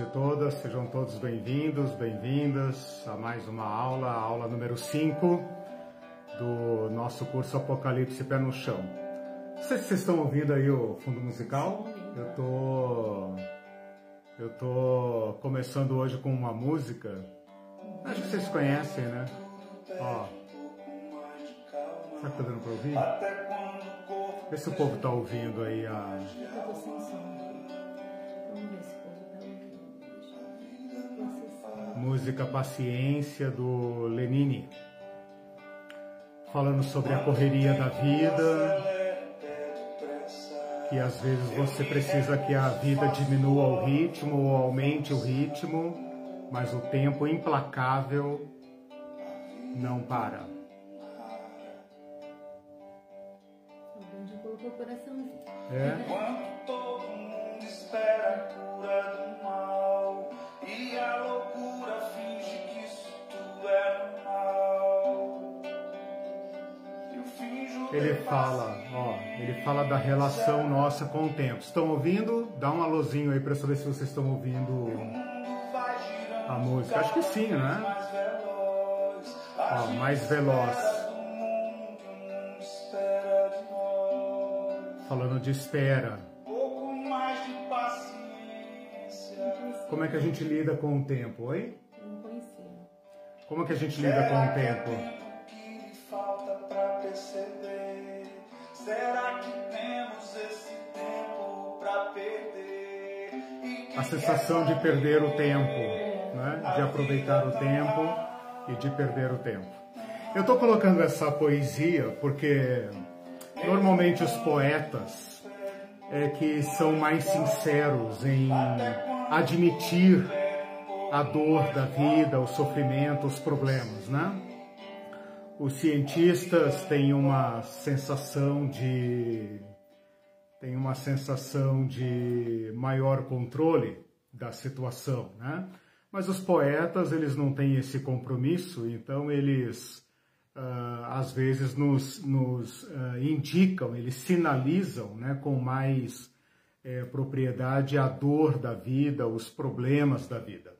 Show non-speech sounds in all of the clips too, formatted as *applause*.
e todas, sejam todos bem-vindos, bem-vindas a mais uma aula, a aula número 5 do nosso curso Apocalipse Pé no Chão. Não sei se vocês estão ouvindo aí o fundo musical. Eu tô eu tô começando hoje com uma música. Acho que vocês conhecem, né? Ó. Será que tá dando pra ouvir? Vê se o povo tá ouvindo aí a. música Paciência do Lenine, falando sobre a correria da vida, que às vezes você precisa que a vida diminua o ritmo ou aumente o ritmo, mas o tempo implacável não para. Alguém já colocou o coraçãozinho. É? *laughs* Ele fala, ó, ele fala da relação nossa com o tempo. Estão ouvindo? Dá um alôzinho aí para saber se vocês estão ouvindo a música. Acho que sim, né? mais veloz. A Ó, mais veloz. Falando de espera. Como é que a gente lida com o tempo, conhecia. Como é que a gente lida com o tempo? Sensação de perder o tempo, né? de aproveitar o tempo e de perder o tempo. Eu estou colocando essa poesia porque normalmente os poetas é que são mais sinceros em admitir a dor da vida, o sofrimento, os problemas, né? Os cientistas têm uma sensação de tem uma sensação de maior controle da situação, né? Mas os poetas eles não têm esse compromisso, então eles ah, às vezes nos, nos ah, indicam, eles sinalizam, né, com mais eh, propriedade a dor da vida, os problemas da vida.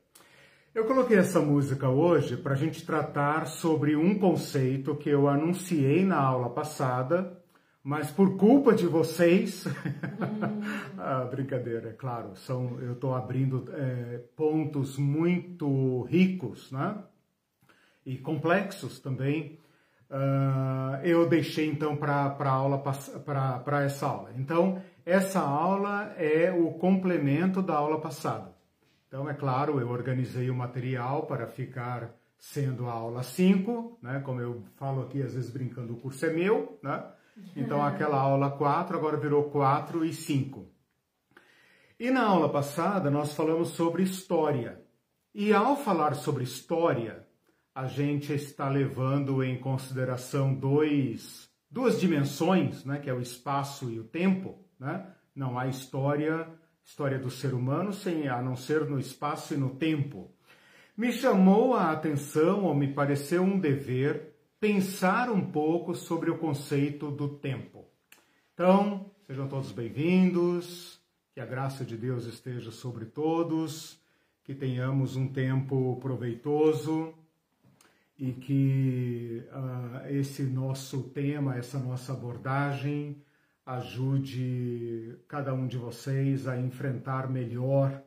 Eu coloquei essa música hoje para a gente tratar sobre um conceito que eu anunciei na aula passada, mas por culpa de vocês, *laughs* ah, brincadeira, é claro, são, eu estou abrindo eh, pontos muito ricos, né? E complexos também. Ah, eu deixei então para aula para essa aula. Então essa aula é o complemento da aula passada. Então, é claro, eu organizei o material para ficar sendo a aula 5, né? Como eu falo aqui, às vezes brincando, o curso é meu, né? Então, aquela aula 4 agora virou 4 e 5. E na aula passada, nós falamos sobre história. E ao falar sobre história, a gente está levando em consideração dois, duas dimensões, né? Que é o espaço e o tempo, né? Não há história história do ser humano sem a não ser no espaço e no tempo. Me chamou a atenção, ou me pareceu um dever, pensar um pouco sobre o conceito do tempo. Então, sejam todos bem-vindos, que a graça de Deus esteja sobre todos, que tenhamos um tempo proveitoso e que ah, esse nosso tema, essa nossa abordagem, ajude cada um de vocês a enfrentar melhor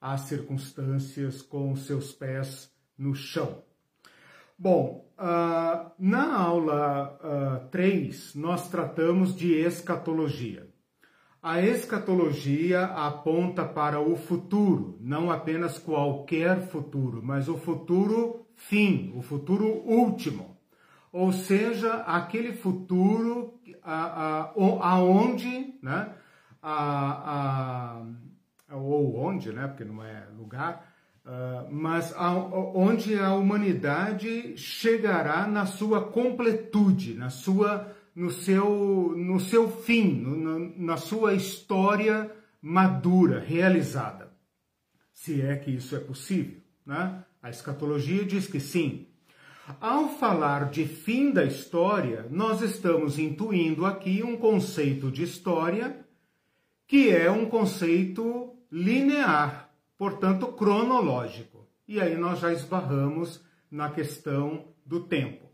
as circunstâncias com seus pés no chão. Bom, ah, na aula 3, nós tratamos de escatologia. A escatologia aponta para o futuro, não apenas qualquer futuro, mas o futuro fim, o futuro último ou seja, aquele futuro a, aonde, né, a, a, ou onde, né, porque não é lugar, uh, mas a, onde a humanidade chegará na sua completude, na sua, no seu, no seu fim, no, na sua história madura, realizada, se é que isso é possível, né? A escatologia diz que sim, ao falar de fim da história, nós estamos intuindo aqui um conceito de história que é um conceito linear, portanto cronológico. E aí nós já esbarramos na questão do tempo.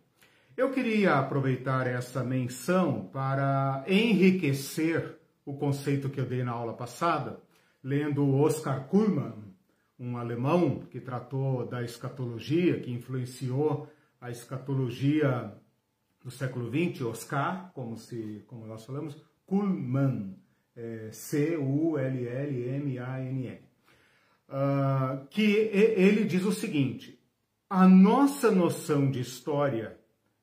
Eu queria aproveitar essa menção para enriquecer o conceito que eu dei na aula passada, lendo Oscar Kuhlmann, um alemão que tratou da escatologia, que influenciou a escatologia do século XX, Oscar, como, se, como nós falamos, Kuhlmann, é, C-U-L-L-M-A-N-N, ah, que ele diz o seguinte, a nossa noção de história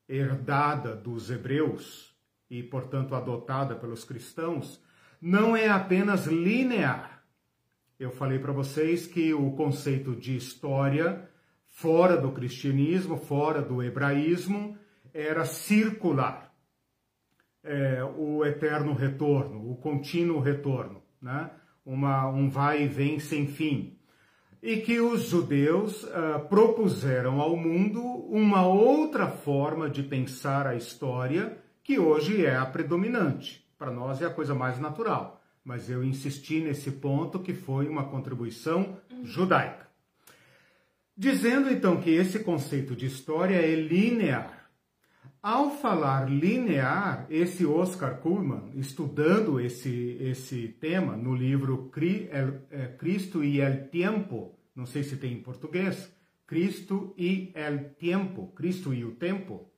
herdada dos hebreus e, portanto, adotada pelos cristãos, não é apenas linear. Eu falei para vocês que o conceito de história fora do cristianismo, fora do hebraísmo, era circular. É, o eterno retorno, o contínuo retorno, né? Uma, um vai e vem sem fim. E que os judeus uh, propuseram ao mundo uma outra forma de pensar a história, que hoje é a predominante. Para nós é a coisa mais natural. Mas eu insisti nesse ponto que foi uma contribuição judaica. Dizendo então que esse conceito de história é linear ao falar linear, esse Oscar Kuhlman, estudando esse, esse tema no livro é, Cristo e el Tiempo, não sei se tem em português, Cristo e el Tiempo, Cristo e o Tempo,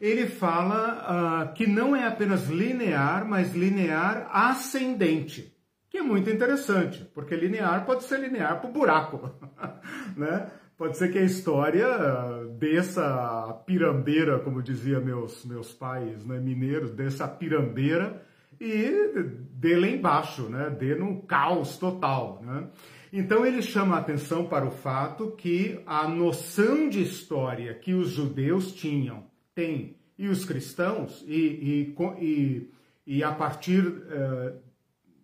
ele fala uh, que não é apenas linear, mas linear ascendente, que é muito interessante, porque linear pode ser linear para o buraco, *laughs* né? Pode ser que a história desça a pirambeira, como dizia meus, meus pais né, mineiros, desça a pirambeira e dê lá embaixo, né, dê num caos total. Né? Então ele chama a atenção para o fato que a noção de história que os judeus tinham, têm, e os cristãos, e, e, e, e a partir uh,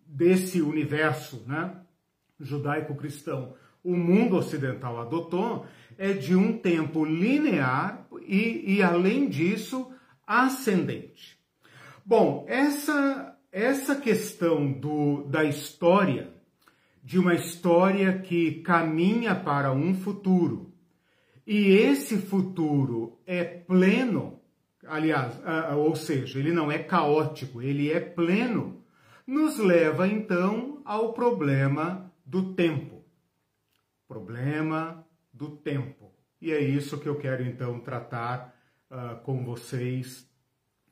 desse universo né, judaico-cristão, o mundo ocidental adotou é de um tempo linear e, e além disso, ascendente. Bom, essa, essa questão do, da história, de uma história que caminha para um futuro, e esse futuro é pleno, aliás, ou seja, ele não é caótico, ele é pleno, nos leva então ao problema do tempo problema do tempo. E é isso que eu quero então tratar uh, com vocês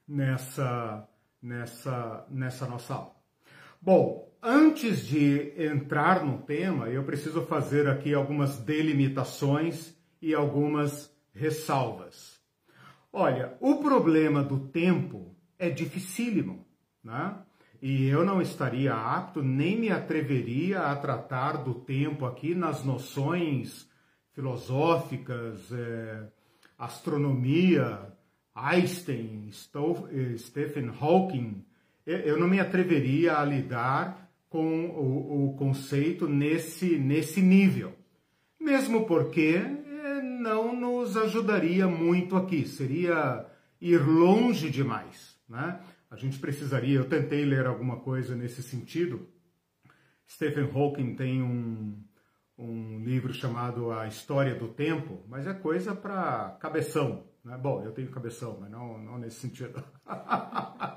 nessa, nessa, nessa nossa aula. Bom, antes de entrar no tema, eu preciso fazer aqui algumas delimitações e algumas ressalvas. Olha, o problema do tempo é dificílimo, né? E eu não estaria apto, nem me atreveria a tratar do tempo aqui nas noções filosóficas, é, astronomia, Einstein, eh, Stephen Hawking. Eu não me atreveria a lidar com o, o conceito nesse, nesse nível, mesmo porque é, não nos ajudaria muito aqui, seria ir longe demais, né? A gente precisaria, eu tentei ler alguma coisa nesse sentido. Stephen Hawking tem um, um livro chamado A História do Tempo, mas é coisa para cabeção. Né? Bom, eu tenho cabeção, mas não, não nesse sentido. uh,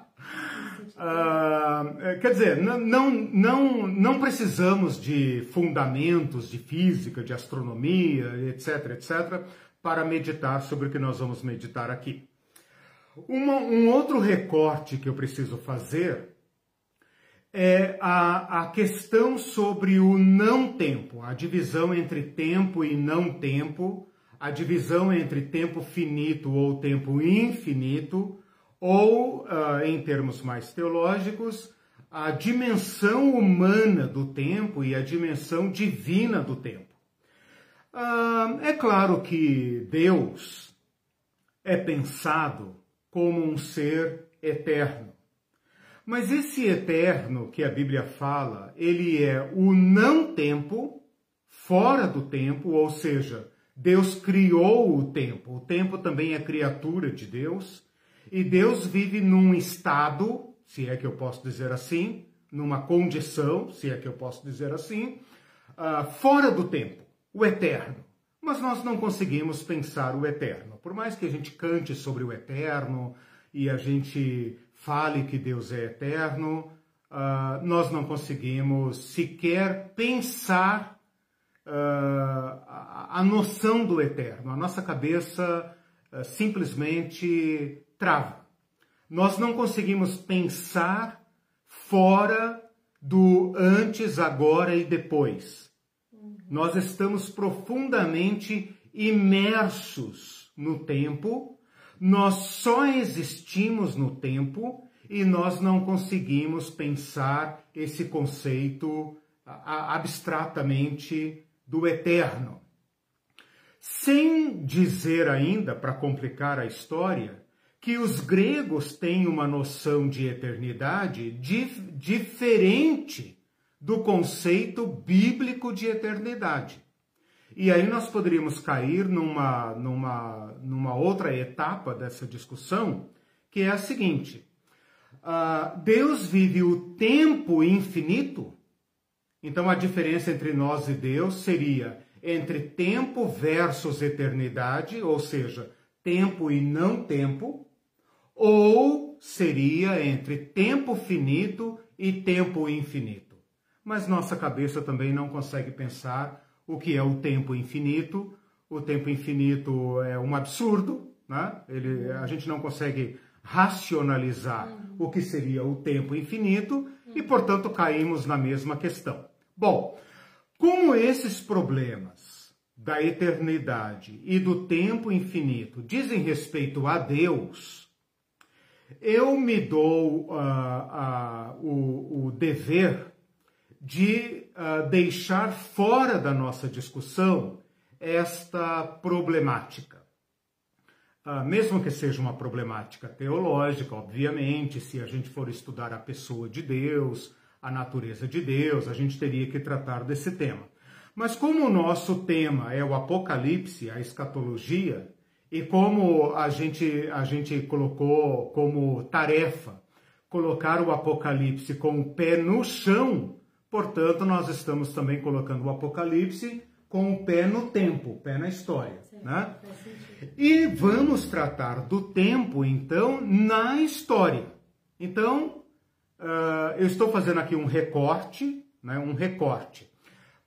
*laughs* quer dizer, não, não, não precisamos de fundamentos de física, de astronomia, etc., etc., para meditar sobre o que nós vamos meditar aqui. Uma, um outro recorte que eu preciso fazer é a, a questão sobre o não tempo, a divisão entre tempo e não tempo, a divisão entre tempo finito ou tempo infinito, ou, uh, em termos mais teológicos, a dimensão humana do tempo e a dimensão divina do tempo. Uh, é claro que Deus é pensado como um ser eterno. Mas esse eterno que a Bíblia fala, ele é o não tempo, fora do tempo, ou seja, Deus criou o tempo. O tempo também é criatura de Deus. E Deus vive num estado, se é que eu posso dizer assim, numa condição, se é que eu posso dizer assim, uh, fora do tempo, o eterno. Mas nós não conseguimos pensar o eterno. Por mais que a gente cante sobre o eterno e a gente fale que Deus é eterno, uh, nós não conseguimos sequer pensar uh, a, a, noção do eterno. A nossa cabeça uh, simplesmente trava. Nós não conseguimos pensar fora do antes, agora e depois. Nós estamos profundamente imersos no tempo, nós só existimos no tempo e nós não conseguimos pensar esse conceito abstratamente do eterno. Sem dizer ainda, para complicar a história, que os gregos têm uma noção de eternidade dif diferente do conceito bíblico de eternidade. E aí nós poderíamos cair numa, numa, numa outra etapa dessa discussão, que é a seguinte: uh, Deus vive o tempo infinito, então a diferença entre nós e Deus seria entre tempo versus eternidade, ou seja, tempo e não tempo, ou seria entre tempo finito e tempo infinito. Mas nossa cabeça também não consegue pensar o que é o tempo infinito. O tempo infinito é um absurdo, né? Ele, a gente não consegue racionalizar o que seria o tempo infinito e, portanto, caímos na mesma questão. Bom, como esses problemas da eternidade e do tempo infinito dizem respeito a Deus, eu me dou uh, uh, o, o, dever de uh, deixar fora da nossa discussão esta problemática. mesmo que seja uma problemática teológica, obviamente, se a gente for estudar a pessoa de Deus, a natureza de Deus, a gente teria que tratar desse tema. Mas como o nosso tema é o Apocalipse, a escatologia, e como a gente, a gente colocou como tarefa colocar o Apocalipse com o pé no chão, portanto, nós estamos também colocando o Apocalipse com o pé no tempo, pé na história. né? E vamos tratar do tempo, então, na história. Então, uh, eu estou fazendo aqui um recorte, né, um recorte,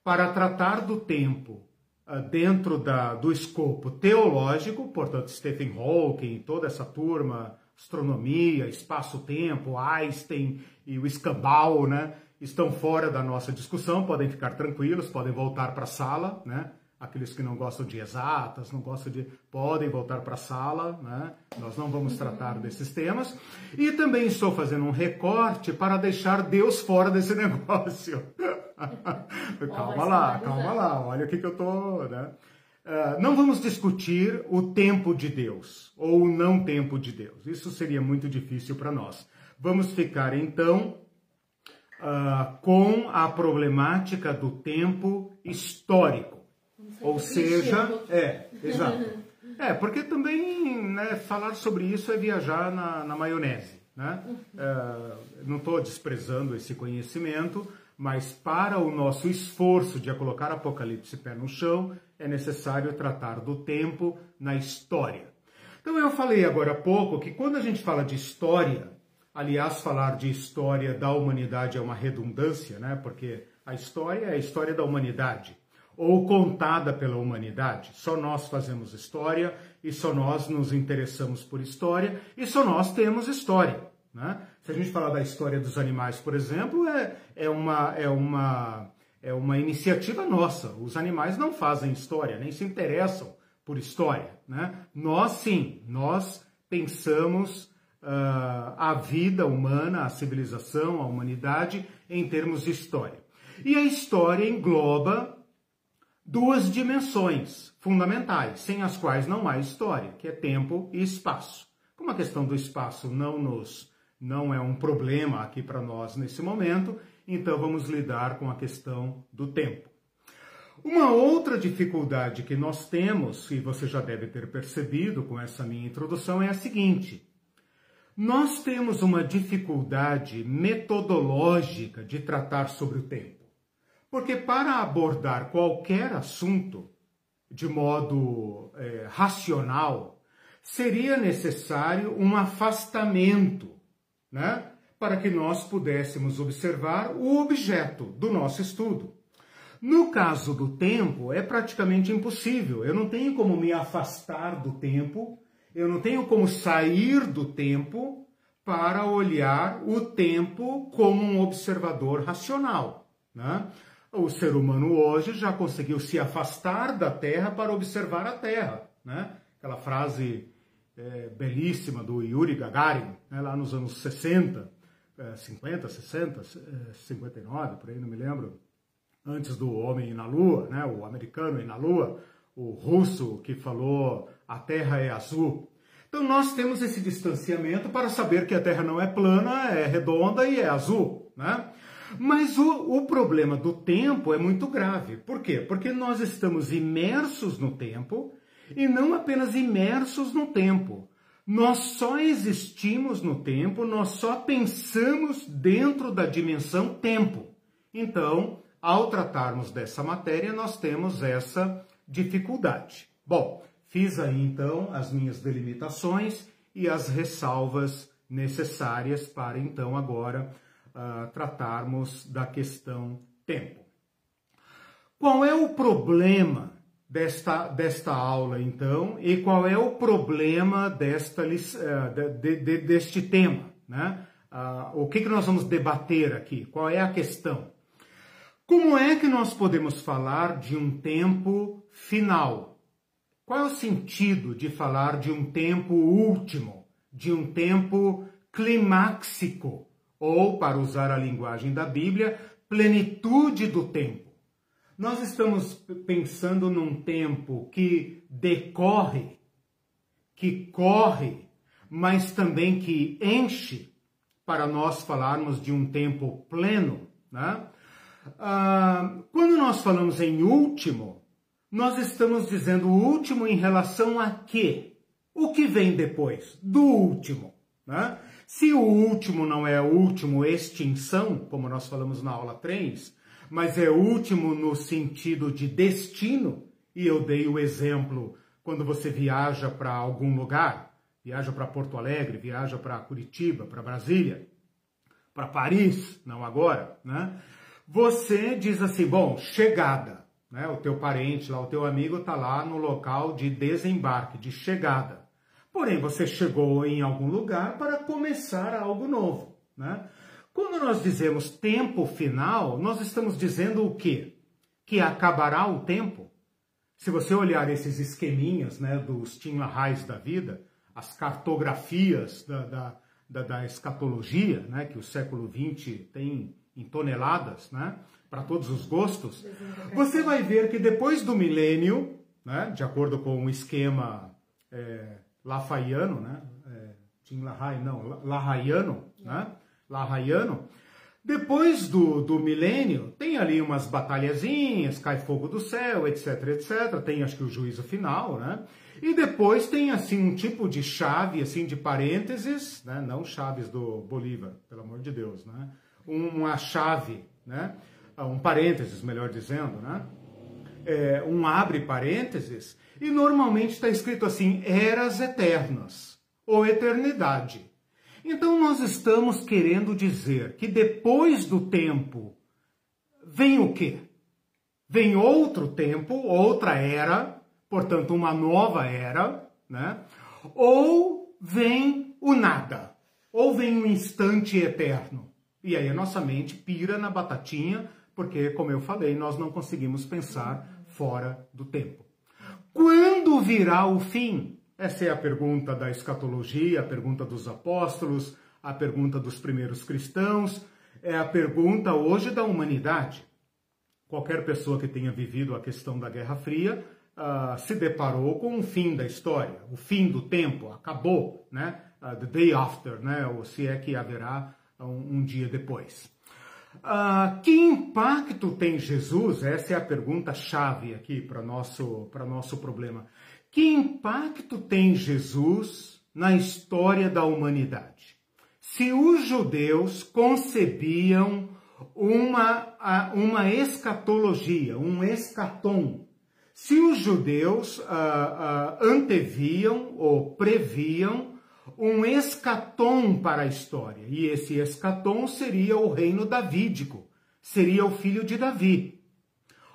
para tratar do tempo uh, dentro da, do escopo teológico, portanto, Stephen Hawking, toda essa turma, astronomia, espaço-tempo, Einstein e o Escambau, né, estão fora da nossa discussão, podem ficar tranquilos, podem voltar para a sala, né? Aqueles que não gostam de exatas, não gostam de. podem voltar para a sala, né? Nós não vamos tratar desses temas. E também estou fazendo um recorte para deixar Deus fora desse *laughs* negócio. *laughs* calma lá, calma lá, olha o que, que eu estou. Né? Uh, não vamos discutir o tempo de Deus ou o não tempo de Deus. Isso seria muito difícil para nós. Vamos ficar então uh, com a problemática do tempo histórico. Ou seja, é, exato. *laughs* É, porque também né, falar sobre isso é viajar na, na maionese. Né? É, não estou desprezando esse conhecimento, mas para o nosso esforço de colocar Apocalipse pé no chão, é necessário tratar do tempo na história. Então eu falei agora há pouco que quando a gente fala de história, aliás, falar de história da humanidade é uma redundância, né? Porque a história é a história da humanidade ou contada pela humanidade. Só nós fazemos história e só nós nos interessamos por história e só nós temos história. Né? Se a gente falar da história dos animais, por exemplo, é, é, uma, é, uma, é uma iniciativa nossa. Os animais não fazem história, nem se interessam por história. Né? Nós sim, nós pensamos uh, a vida humana, a civilização, a humanidade em termos de história. E a história engloba duas dimensões fundamentais, sem as quais não há história, que é tempo e espaço. Como a questão do espaço não nos não é um problema aqui para nós nesse momento, então vamos lidar com a questão do tempo. Uma outra dificuldade que nós temos, e você já deve ter percebido com essa minha introdução, é a seguinte: nós temos uma dificuldade metodológica de tratar sobre o tempo. Porque para abordar qualquer assunto de modo é, racional, seria necessário um afastamento, né? Para que nós pudéssemos observar o objeto do nosso estudo. No caso do tempo, é praticamente impossível. Eu não tenho como me afastar do tempo, eu não tenho como sair do tempo para olhar o tempo como um observador racional. Né? O ser humano hoje já conseguiu se afastar da Terra para observar a Terra. Né? Aquela frase é, belíssima do Yuri Gagarin, né, lá nos anos 60, é, 50, 60, é, 59, por aí não me lembro, antes do homem ir na Lua, né, o americano ir na Lua, o russo que falou a Terra é azul. Então nós temos esse distanciamento para saber que a Terra não é plana, é redonda e é azul, né? Mas o, o problema do tempo é muito grave. Por quê? Porque nós estamos imersos no tempo e não apenas imersos no tempo. Nós só existimos no tempo, nós só pensamos dentro da dimensão tempo. Então, ao tratarmos dessa matéria, nós temos essa dificuldade. Bom, fiz aí então as minhas delimitações e as ressalvas necessárias para então agora uh, tratarmos da questão tempo. Qual é o problema desta, desta aula então e qual é o problema desta, uh, de, de, deste tema? Né? Uh, o que, que nós vamos debater aqui? Qual é a questão? Como é que nós podemos falar de um tempo final? Qual é o sentido de falar de um tempo último, de um tempo climáxico, ou, para usar a linguagem da Bíblia, plenitude do tempo? Nós estamos pensando num tempo que decorre, que corre, mas também que enche, para nós falarmos de um tempo pleno, né? Ah, quando nós falamos em último, nós estamos dizendo último em relação a quê? O que vem depois do último. Né? Se o último não é último extinção, como nós falamos na aula 3, mas é último no sentido de destino, e eu dei o exemplo quando você viaja para algum lugar, viaja para Porto Alegre, viaja para Curitiba, para Brasília, para Paris, não agora, né? Você diz assim, bom, chegada, né? O teu parente lá, o teu amigo está lá no local de desembarque, de chegada. Porém, você chegou em algum lugar para começar algo novo, né? Quando nós dizemos tempo final, nós estamos dizendo o quê? Que acabará o tempo. Se você olhar esses esqueminhas né, dos Tim LaHaye da vida, as cartografias da, da, da, da escatologia, né, que o século XX tem em toneladas, né? Para todos os gostos, você vai ver que depois do milênio, né? De acordo com o esquema é, lafayano, né? É, Tim LaHaye, não, Lahayano, né? Lahayano. Depois do, do milênio, tem ali umas batalhazinhas, cai fogo do céu, etc, etc. Tem, acho que, o juízo final, né? E depois tem, assim, um tipo de chave, assim, de parênteses, né? Não chaves do Bolívar, pelo amor de Deus, né? uma chave, né? Um parênteses, melhor dizendo, né? É, um abre parênteses, e normalmente está escrito assim, eras eternas, ou eternidade. Então nós estamos querendo dizer que depois do tempo vem o quê? Vem outro tempo, outra era, portanto uma nova era, né? Ou vem o nada, ou vem um instante eterno. E aí a nossa mente pira na batatinha, porque, como eu falei, nós não conseguimos pensar fora do tempo. Quando virá o fim? Essa é a pergunta da escatologia, a pergunta dos apóstolos, a pergunta dos primeiros cristãos, é a pergunta hoje da humanidade. Qualquer pessoa que tenha vivido a questão da Guerra Fria uh, se deparou com o fim da história, o fim do tempo, acabou, né? Uh, the day after, né? Ou se é que haverá um, um dia depois. Uh, que impacto tem Jesus? Essa é a pergunta chave aqui para nosso para nosso problema. Que impacto tem Jesus na história da humanidade? Se os judeus concebiam uma, uma escatologia, um escatom. Se os judeus ah, ah, anteviam ou previam um escatom para a história, e esse escatom seria o reino davídico, seria o filho de Davi.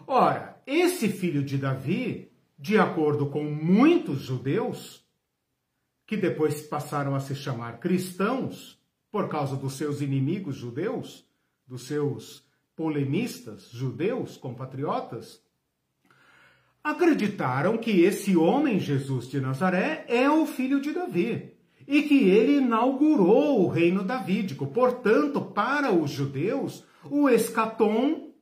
Ora, esse filho de Davi, de acordo com muitos judeus, que depois passaram a se chamar cristãos, por causa dos seus inimigos judeus, dos seus polemistas judeus, compatriotas, acreditaram que esse homem Jesus de Nazaré é o filho de Davi e que ele inaugurou o reino davídico. Portanto, para os judeus, o escatom,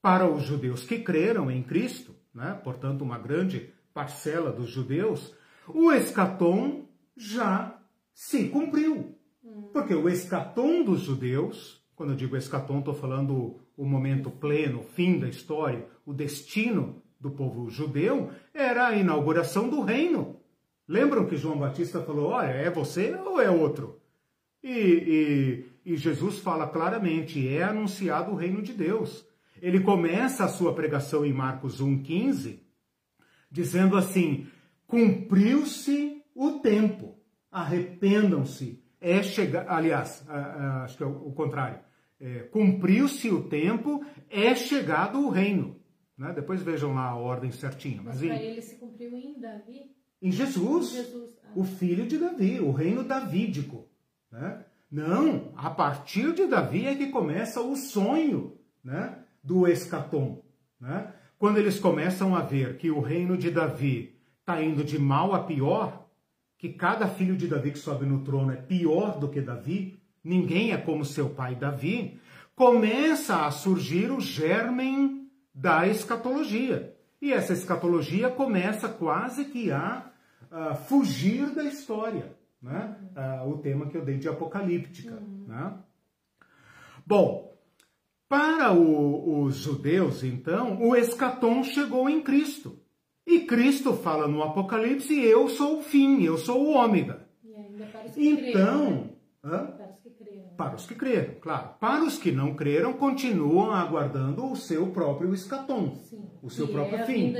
para os judeus que creram em Cristo, né? portanto, uma grande parcela dos judeus, o escatom já se cumpriu. Porque o escatom dos judeus, quando eu digo escatom, estou falando o momento pleno, o fim da história, o destino do povo judeu, era a inauguração do reino. Lembram que João Batista falou: olha, é você ou é outro? E, e, e Jesus fala claramente: é anunciado o reino de Deus. Ele começa a sua pregação em Marcos 1,15, dizendo assim: cumpriu-se o tempo, arrependam-se é chegar, aliás, acho que é o contrário, é, cumpriu-se o tempo, é chegado o reino. Né? Depois vejam lá a ordem certinha. Mas, mas para ele se cumpriu em Davi? Em Jesus, Jesus. Ah. o filho de Davi, o reino davídico. Né? Não, a partir de Davi é que começa o sonho né, do escatom. Né? Quando eles começam a ver que o reino de Davi está indo de mal a pior, que cada filho de Davi que sobe no trono é pior do que Davi, ninguém é como seu pai Davi, começa a surgir o germen da escatologia. E essa escatologia começa quase que a, a fugir da história, né? o tema que eu dei de apocalíptica. Uhum. Né? Bom, para o, os judeus, então, o escatom chegou em Cristo. E Cristo fala no Apocalipse: Eu sou o fim, eu sou o ômega. Então, creram, né? para os que creram. Para os que creram, claro. Para os que não creram, continuam aguardando o seu próprio escatom, Sim. o seu e próprio é fim.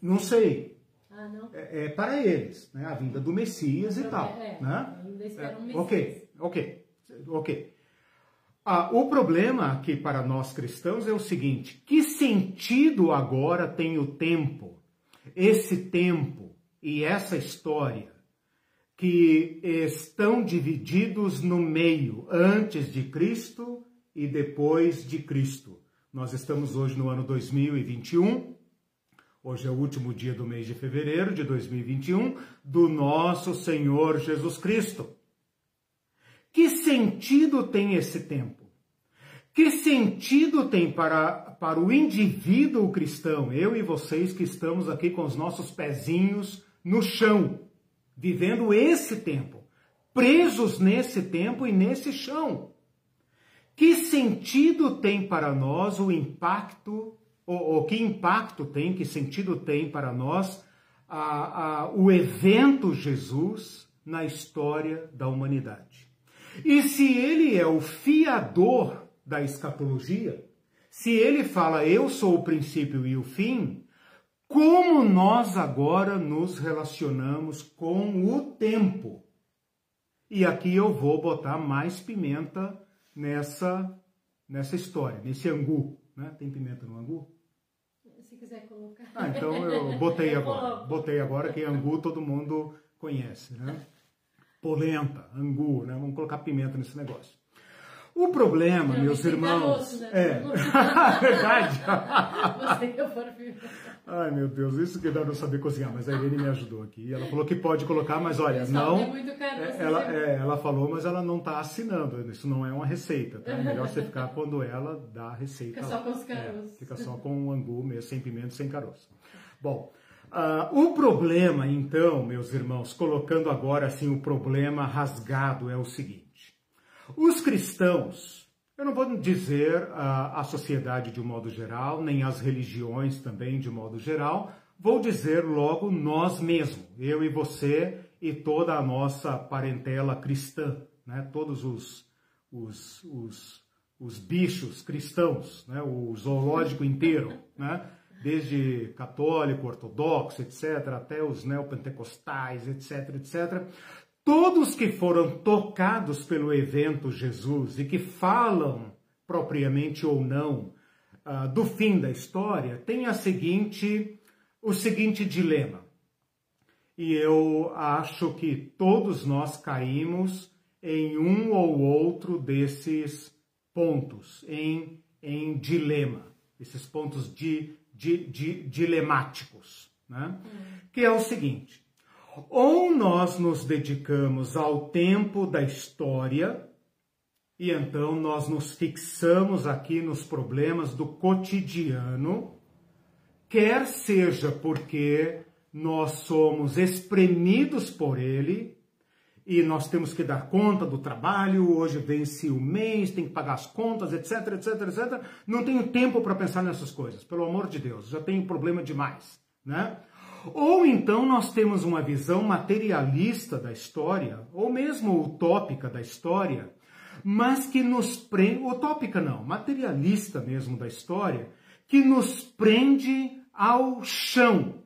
Não sei. Ah? É, é, para eles, né? A vinda do Messias e tal. É, né? é, Messias. Ok, ok, ok. Ah, o problema aqui para nós cristãos é o seguinte: que sentido agora tem o tempo esse tempo e essa história que estão divididos no meio, antes de Cristo e depois de Cristo. Nós estamos hoje no ano 2021. Hoje é o último dia do mês de fevereiro de 2021 do nosso Senhor Jesus Cristo. Que sentido tem esse tempo? Que sentido tem para, para o indivíduo cristão, eu e vocês que estamos aqui com os nossos pezinhos no chão, vivendo esse tempo, presos nesse tempo e nesse chão? Que sentido tem para nós o impacto, ou, ou que impacto tem, que sentido tem para nós a, a, o evento Jesus na história da humanidade? E se ele é o fiador da escatologia, se ele fala eu sou o princípio e o fim, como nós agora nos relacionamos com o tempo? E aqui eu vou botar mais pimenta nessa nessa história, nesse angu, né? Tem pimenta no angu? Se quiser colocar. Ah, então eu *laughs* botei agora. Botei agora que angu todo mundo conhece, né? Polenta, angu, né? Vamos colocar pimenta nesse negócio. O problema, meus irmãos. né? É. *laughs* Verdade. Você que eu Ai, meu Deus, isso que dá não saber cozinhar, mas a Irene me ajudou aqui. Ela falou que pode colocar, mas olha, não. É é, ela, é, ela falou, mas ela não está assinando. Isso não é uma receita, tá? É melhor você ficar *laughs* quando ela dá a receita. Fica só com os caroços. É, fica só com o angu mesmo, sem pimenta, sem caroço. Bom, uh, o problema, então, meus irmãos, colocando agora assim o problema rasgado, é o seguinte. Os cristãos, eu não vou dizer a, a sociedade de um modo geral, nem as religiões também de modo geral, vou dizer logo nós mesmos, eu e você e toda a nossa parentela cristã, né? todos os, os, os, os bichos cristãos, né? o zoológico inteiro, né? desde católico, ortodoxo, etc., até os neopentecostais, etc., etc., todos que foram tocados pelo evento Jesus e que falam propriamente ou não uh, do fim da história, têm a seguinte, o seguinte dilema. E eu acho que todos nós caímos em um ou outro desses pontos, em, em dilema, esses pontos de, de, de dilemáticos, né? Hum. que é o seguinte: ou nós nos dedicamos ao tempo da história, e então nós nos fixamos aqui nos problemas do cotidiano, quer seja porque nós somos espremidos por ele e nós temos que dar conta do trabalho, hoje vence o mês, tem que pagar as contas, etc, etc, etc. Não tenho tempo para pensar nessas coisas, pelo amor de Deus, já tenho problema demais, né? Ou então nós temos uma visão materialista da história, ou mesmo utópica da história, mas que nos prende, utópica não, materialista mesmo da história, que nos prende ao chão.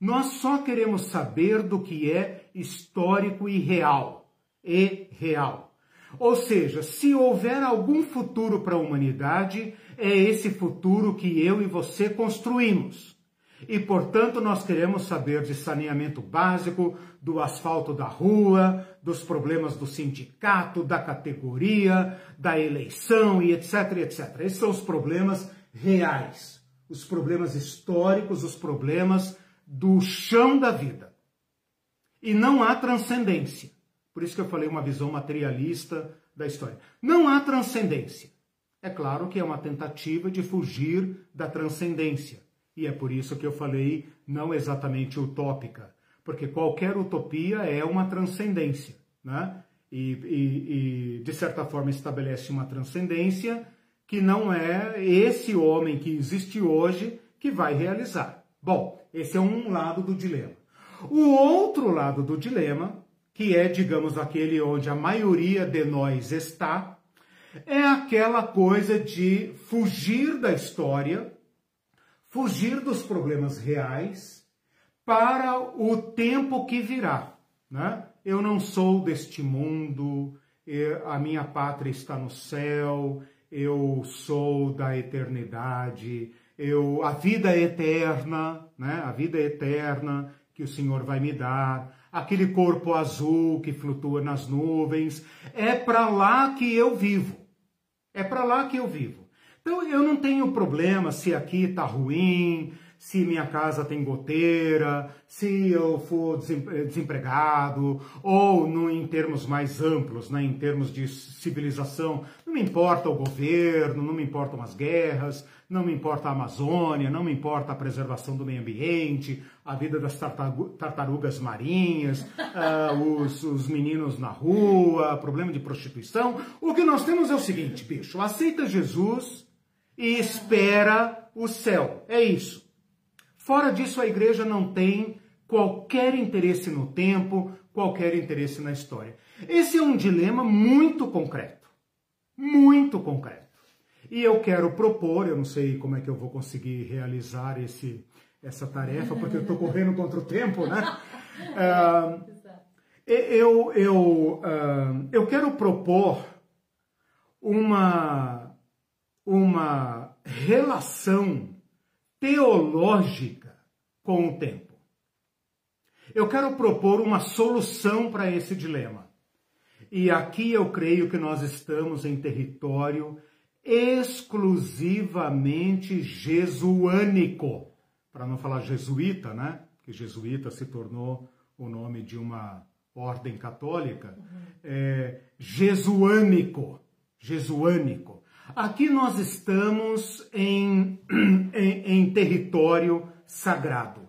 Nós só queremos saber do que é histórico e real. E real. Ou seja, se houver algum futuro para a humanidade, é esse futuro que eu e você construímos. E, portanto, nós queremos saber de saneamento básico, do asfalto da rua, dos problemas do sindicato, da categoria, da eleição e etc, etc. Esses são os problemas reais, os problemas históricos, os problemas do chão da vida. E não há transcendência. Por isso que eu falei uma visão materialista da história. Não há transcendência. É claro que é uma tentativa de fugir da transcendência. E é por isso que eu falei não exatamente utópica, porque qualquer utopia é uma transcendência, né? E, e, e, de certa forma estabelece uma transcendência que não é esse homem que existe hoje que vai realizar. Bom, esse é um lado do dilema. O outro lado do dilema, que é, digamos, aquele onde a maioria de nós está, é aquela coisa de fugir da história fugir dos problemas reais para o tempo que virá. Né? Eu não sou deste mundo, a minha pátria está no céu, eu sou da eternidade, eu, a vida eterna, né? a vida eterna que o Senhor vai me dar, aquele corpo azul que flutua nas nuvens, é para lá que eu vivo. É para lá que eu vivo. Então eu não tenho problema se aqui está ruim, se minha casa tem goteira, se eu for desempregado, ou no, em termos mais amplos, né, em termos de civilização. Não me importa o governo, não me importam as guerras, não me importa a Amazônia, não me importa a preservação do meio ambiente, a vida das tartarugas marinhas, uh, *laughs* os, os meninos na rua, problema de prostituição. O que nós temos é o seguinte, bicho, aceita Jesus e espera o céu. É isso. Fora disso, a igreja não tem qualquer interesse no tempo, qualquer interesse na história. Esse é um dilema muito concreto. Muito concreto. E eu quero propor, eu não sei como é que eu vou conseguir realizar esse, essa tarefa, porque eu estou correndo contra o tempo, né? Uh, *laughs* eu, eu, uh, eu quero propor uma uma relação teológica com o tempo. Eu quero propor uma solução para esse dilema. E aqui eu creio que nós estamos em território exclusivamente jesuânico, para não falar jesuíta, né? Que jesuíta se tornou o nome de uma ordem católica. Uhum. É, jesuânico, jesuânico. Aqui nós estamos em, *clears throat* em, em território sagrado.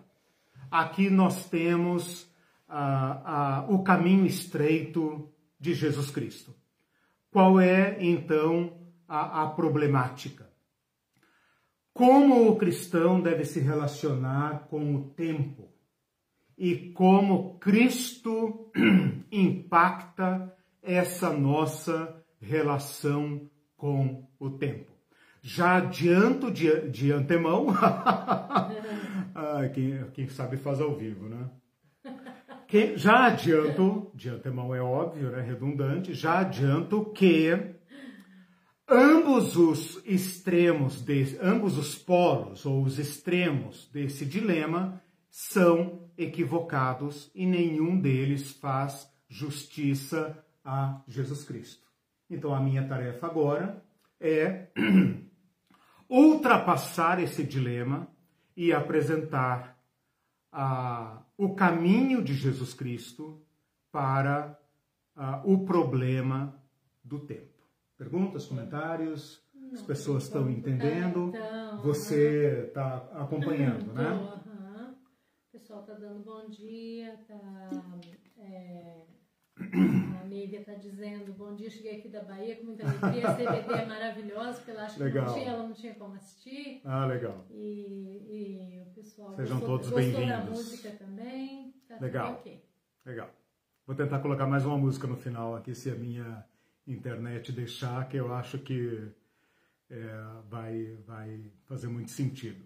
Aqui nós temos ah, ah, o caminho estreito de Jesus Cristo. Qual é, então, a, a problemática? Como o cristão deve se relacionar com o tempo? E como Cristo *clears throat* impacta essa nossa relação com o tempo. Já adianto de, de antemão, *laughs* ah, quem, quem sabe faz ao vivo, né? Que, já adianto, de antemão é óbvio, né, redundante, já adianto que ambos os extremos, de, ambos os polos ou os extremos desse dilema são equivocados e nenhum deles faz justiça a Jesus Cristo. Então a minha tarefa agora é *clears throat* ultrapassar esse dilema e apresentar a o caminho de Jesus Cristo para uh, o problema do tempo. Perguntas, comentários? As pessoas estão entendendo? Então, Você está acompanhando, né? Uhum. O pessoal está dando bom dia, está é, a Nívia está dizendo, bom dia, cheguei aqui da Bahia com muita alegria, *laughs* a CBT é maravilhosa, porque ela, acho que não tinha, ela não tinha como assistir. Ah, legal. E, e o pessoal Sejam gostou, todos bem-vindos. da música também. Tá legal. Legal. Vou tentar colocar mais uma música no final aqui, se a minha internet deixar, que eu acho que é, vai, vai fazer muito sentido.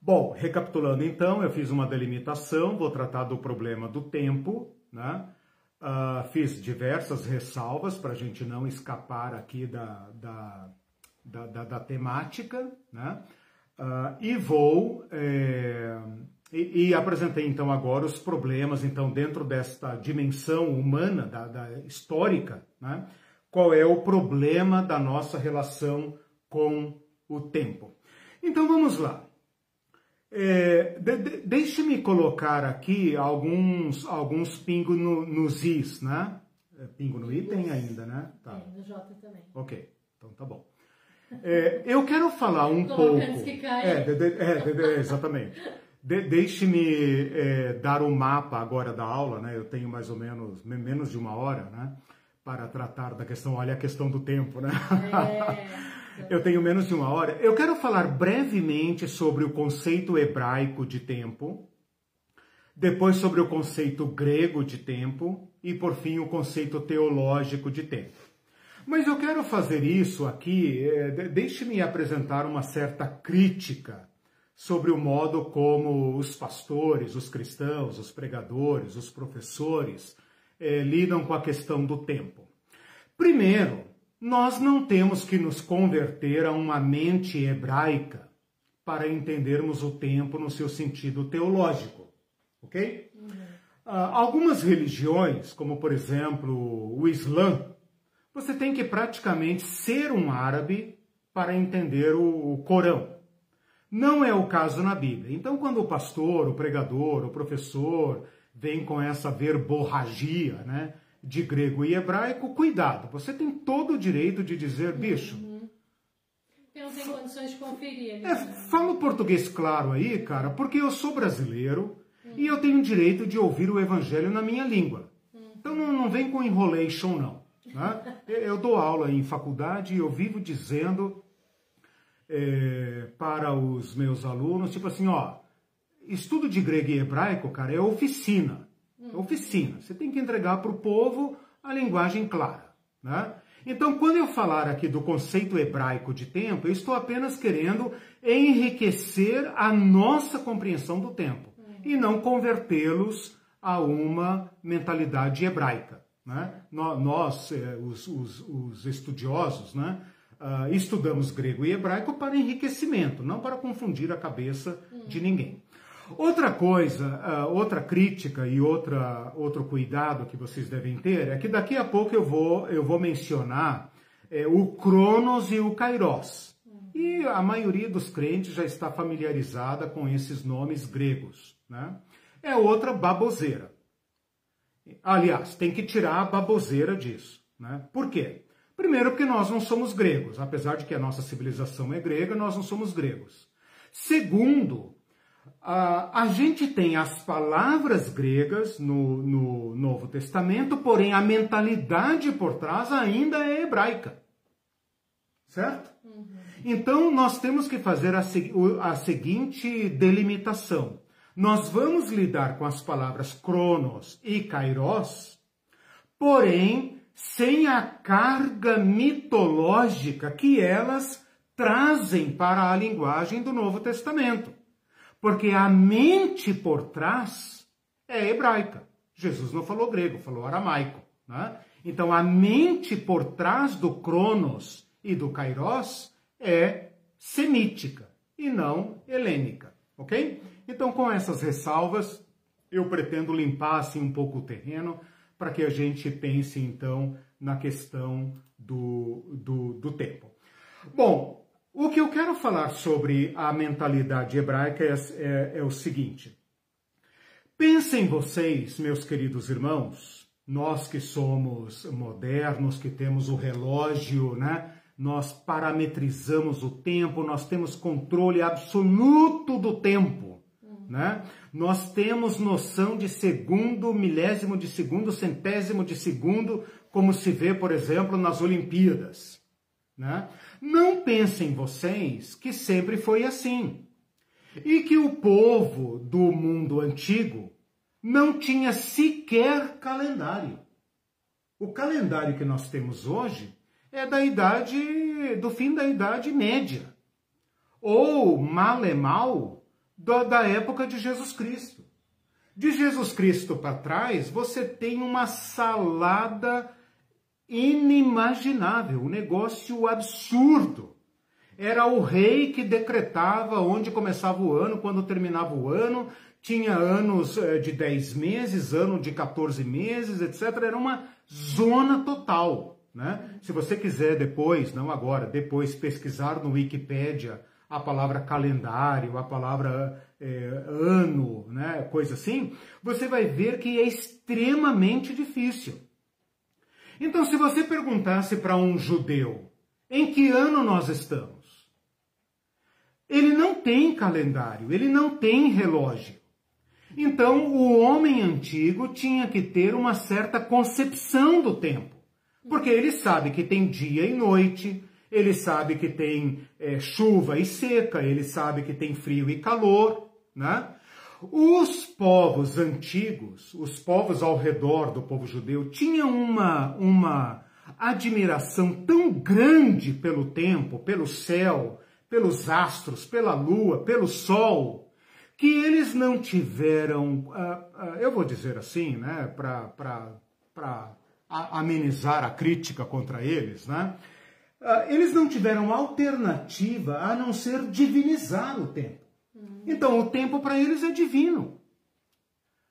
Bom, recapitulando então, eu fiz uma delimitação, vou tratar do problema do tempo, né? Uh, fiz diversas ressalvas para a gente não escapar aqui da, da, da, da, da temática, né? Uh, e vou é, e, e, apresentei então agora os problemas então dentro desta dimensão humana da, da histórica, né? Qual é o problema da nossa relação com o tempo? Então vamos lá. É, de, de, Deixe-me colocar aqui alguns, alguns pingos no, nos is, né? É, pingo no i tem ainda, né? Tá. Tem, no J também. Ok, então tá bom. É, eu quero falar um pouco. É, de, é exatamente. Deixe-me é, dar o um mapa agora da aula, né? Eu tenho mais ou menos menos de uma hora, né? Para tratar da questão. Olha a questão do tempo, né? É. *laughs* Eu tenho menos de uma hora. Eu quero falar brevemente sobre o conceito hebraico de tempo, depois sobre o conceito grego de tempo e, por fim, o conceito teológico de tempo. Mas eu quero fazer isso aqui, é, deixe-me apresentar uma certa crítica sobre o modo como os pastores, os cristãos, os pregadores, os professores é, lidam com a questão do tempo. Primeiro, nós não temos que nos converter a uma mente hebraica para entendermos o tempo no seu sentido teológico, ok? Uhum. Uh, algumas religiões, como por exemplo o Islã, você tem que praticamente ser um árabe para entender o, o Corão. Não é o caso na Bíblia. Então, quando o pastor, o pregador, o professor vem com essa verborragia, né? De grego e hebraico, cuidado, você tem todo o direito de dizer, bicho. Uhum. Eu não tenho condições de conferir. É, fala o português claro aí, cara, porque eu sou brasileiro uhum. e eu tenho o direito de ouvir o evangelho na minha língua. Uhum. Então não, não vem com enrolation, não. Né? *laughs* eu dou aula em faculdade e eu vivo dizendo é, para os meus alunos, tipo assim, ó, estudo de grego e hebraico, cara, é oficina. Uhum. oficina. Você tem que entregar para o povo a linguagem clara. Né? Então, quando eu falar aqui do conceito hebraico de tempo, eu estou apenas querendo enriquecer a nossa compreensão do tempo uhum. e não convertê-los a uma mentalidade hebraica. Né? Nós, eh, os, os, os estudiosos, né? Uh, estudamos grego e hebraico para enriquecimento, não para confundir a cabeça de ninguém. Outra coisa, uh, outra crítica e outra, outro cuidado que vocês devem ter é que daqui a pouco eu vou, eu vou mencionar é, o Cronos e o Kairos. E a maioria dos crentes já está familiarizada com esses nomes gregos. Né? É outra baboseira. Aliás, tem que tirar a baboseira disso. Né? Por quê? Primeiro, porque nós não somos gregos. Apesar de que a nossa civilização é grega, nós não somos gregos. Segundo, a, a gente tem as palavras gregas no, no Novo Testamento, porém a mentalidade por trás ainda é hebraica. Certo? Uhum. Então nós temos que fazer a, a seguinte delimitação. Nós vamos lidar com as palavras cronos e kairos, porém sem a carga mitológica que elas trazem para a linguagem do Novo Testamento. Porque a mente por trás é hebraica. Jesus não falou grego, falou aramaico. Né? Então a mente por trás do Cronos e do Kairos é semítica e não helênica, ok? Então com essas ressalvas eu pretendo limpar assim um pouco o terreno para que a gente pense então na questão do, do, do tempo. Bom, o que eu quero falar sobre a mentalidade hebraica é, é, é o seguinte. Pensem vocês, meus queridos irmãos, nós que somos modernos, que temos o relógio, né? Nós parametrizamos o tempo, nós temos controle absoluto do tempo, né? Nós temos noção de segundo, milésimo de segundo, centésimo de segundo, como se vê, por exemplo, nas Olimpíadas, né? Não pensem vocês que sempre foi assim. E que o povo do mundo antigo não tinha sequer calendário. O calendário que nós temos hoje é da idade do fim da idade média. Ou mal é mal da, da época de Jesus Cristo. De Jesus Cristo para trás, você tem uma salada inimaginável, um negócio absurdo. Era o rei que decretava onde começava o ano, quando terminava o ano, tinha anos eh, de 10 meses, ano de 14 meses, etc. Era uma zona total. Né? Se você quiser depois, não agora, depois pesquisar no Wikipedia a palavra calendário, a palavra é, ano, né, coisa assim, você vai ver que é extremamente difícil. Então, se você perguntasse para um judeu em que ano nós estamos, ele não tem calendário, ele não tem relógio. Então, o homem antigo tinha que ter uma certa concepção do tempo, porque ele sabe que tem dia e noite, ele sabe que tem é, chuva e seca, ele sabe que tem frio e calor, né? Os povos antigos, os povos ao redor do povo judeu, tinham uma, uma admiração tão grande pelo tempo, pelo céu, pelos astros, pela lua, pelo sol, que eles não tiveram, uh, uh, eu vou dizer assim, né, para amenizar a crítica contra eles, né, uh, eles não tiveram alternativa a não ser divinizar o tempo. Então, o tempo para eles é divino.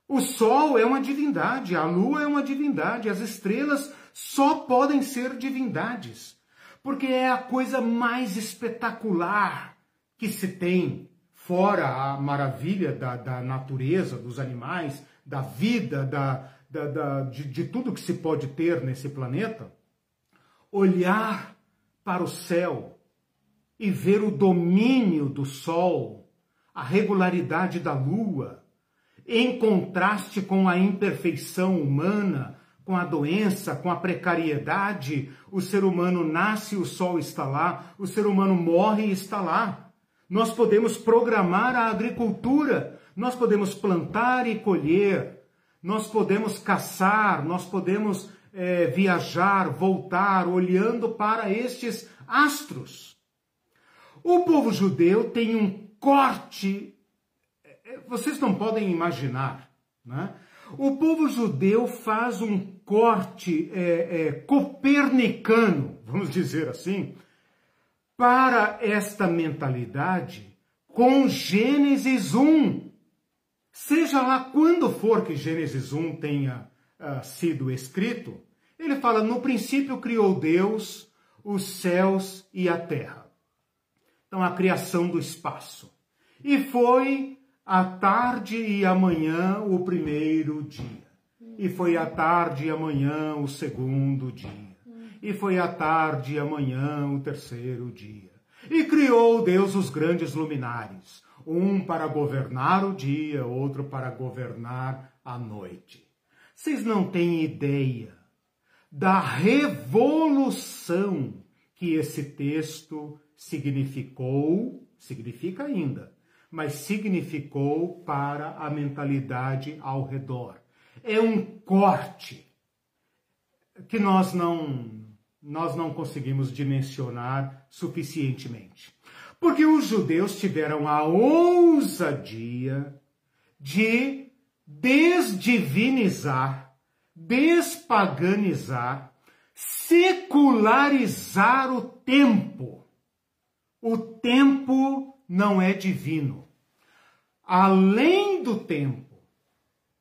O sol é uma divindade, a lua é uma divindade, as estrelas só podem ser divindades, porque é a coisa mais espetacular que se tem, fora a maravilha da, da natureza, dos animais, da vida, da, da, da de, de tudo que se pode ter nesse planeta. Olhar para o céu e ver o domínio do sol a regularidade da lua, em contraste com a imperfeição humana, com a doença, com a precariedade, o ser humano nasce o sol está lá, o ser humano morre e está lá. Nós podemos programar a agricultura, nós podemos plantar e colher, nós podemos caçar, nós podemos é, viajar, voltar, olhando para estes astros. O povo judeu tem um corte. É, é, vocês não podem imaginar. Né? O povo judeu faz um corte é, é, copernicano, vamos dizer assim, para esta mentalidade com Gênesis 1. Seja lá quando for que Gênesis 1 tenha uh, sido escrito, ele fala: no princípio criou Deus os céus e a terra. Então, a criação do espaço. E foi a tarde e amanhã o primeiro dia. E foi a tarde e amanhã o segundo dia. E foi a tarde e amanhã o terceiro dia. E criou Deus os grandes luminares, um para governar o dia, outro para governar a noite. Vocês não têm ideia da revolução que esse texto significou, significa ainda, mas significou para a mentalidade ao redor. É um corte. que nós não nós não conseguimos dimensionar suficientemente. Porque os judeus tiveram a ousadia de desdivinizar, despaganizar, secularizar o tempo. O tempo não é divino. Além do tempo,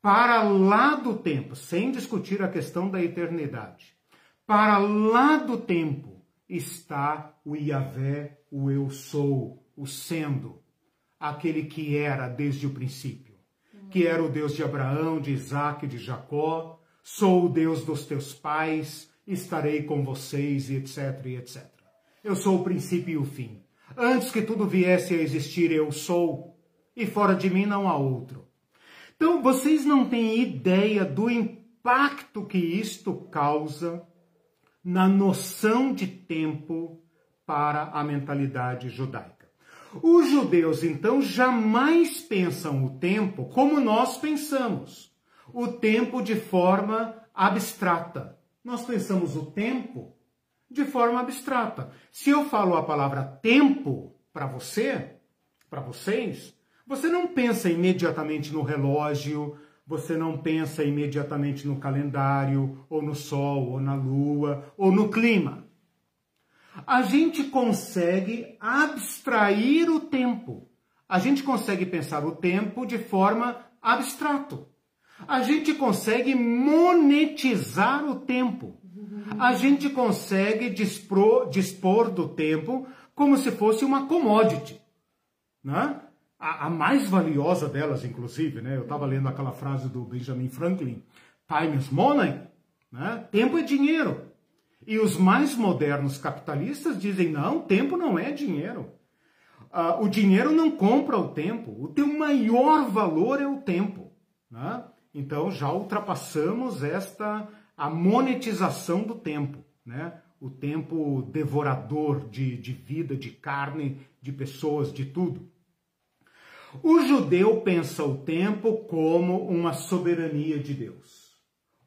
para lá do tempo, sem discutir a questão da eternidade, para lá do tempo está o Iavé, o eu sou, o sendo, aquele que era desde o princípio, que era o Deus de Abraão, de Isaac, de Jacó, sou o Deus dos teus pais, estarei com vocês, e etc, e etc. Eu sou o princípio e o fim. Antes que tudo viesse a existir, eu sou, e fora de mim não há outro. Então, vocês não têm ideia do impacto que isto causa na noção de tempo para a mentalidade judaica. Os judeus, então, jamais pensam o tempo como nós pensamos, o tempo de forma abstrata. Nós pensamos o tempo de forma abstrata. Se eu falo a palavra tempo para você, para vocês, você não pensa imediatamente no relógio, você não pensa imediatamente no calendário, ou no sol, ou na lua, ou no clima. A gente consegue abstrair o tempo. A gente consegue pensar o tempo de forma abstrato. A gente consegue monetizar o tempo. A gente consegue dispor, dispor do tempo como se fosse uma commodity. Né? a, a mais valiosa delas, inclusive, né? Eu estava lendo aquela frase do Benjamin Franklin, time is money, né? Tempo é dinheiro. E os mais modernos capitalistas dizem, não, tempo não é dinheiro. Uh, o dinheiro não compra o tempo. O teu maior valor é o tempo. Né? Então já ultrapassamos esta a monetização do tempo, né? O tempo devorador de, de vida, de carne, de pessoas, de tudo. O judeu pensa o tempo como uma soberania de Deus.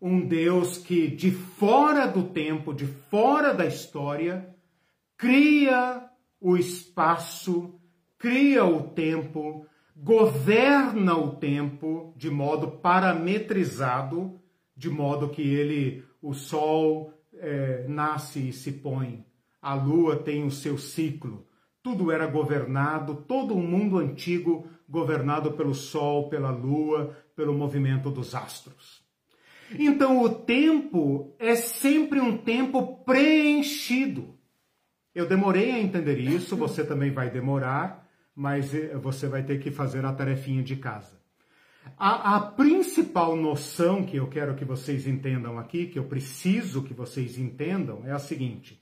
Um Deus que, de fora do tempo, de fora da história, cria o espaço, cria o tempo, governa o tempo de modo parametrizado, de modo que ele, o sol é, nasce e se põe, a lua tem o seu ciclo, tudo era governado, todo o mundo antigo governado pelo Sol, pela Lua, pelo movimento dos astros. Então o tempo é sempre um tempo preenchido. Eu demorei a entender isso, você também vai demorar, mas eh, você vai ter que fazer a tarefinha de casa. A, a, principal noção que eu quero que vocês entendam aqui, que eu preciso que vocês entendam, é a seguinte: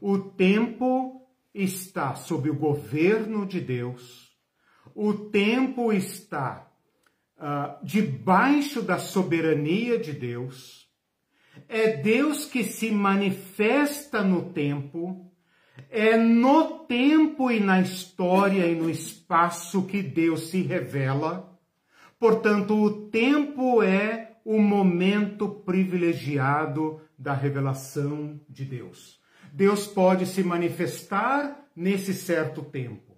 o tempo está sob o governo de Deus, o tempo está uh, debaixo da soberania de Deus, é Deus que se manifesta no tempo, é no tempo e na história e no espaço que Deus se revela. Portanto, o tempo é o momento privilegiado da revelação de Deus. Deus pode se manifestar nesse certo tempo,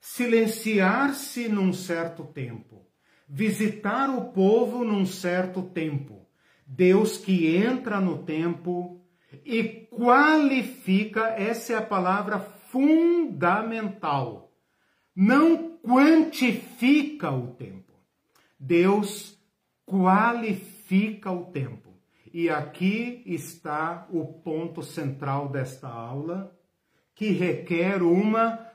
silenciar-se num certo tempo, visitar o povo num certo tempo. Deus que entra no tempo e qualifica, essa é a palavra fundamental. Não quantifica o tempo. Deus qualifica o tempo. E aqui está o ponto central desta aula, que requer uma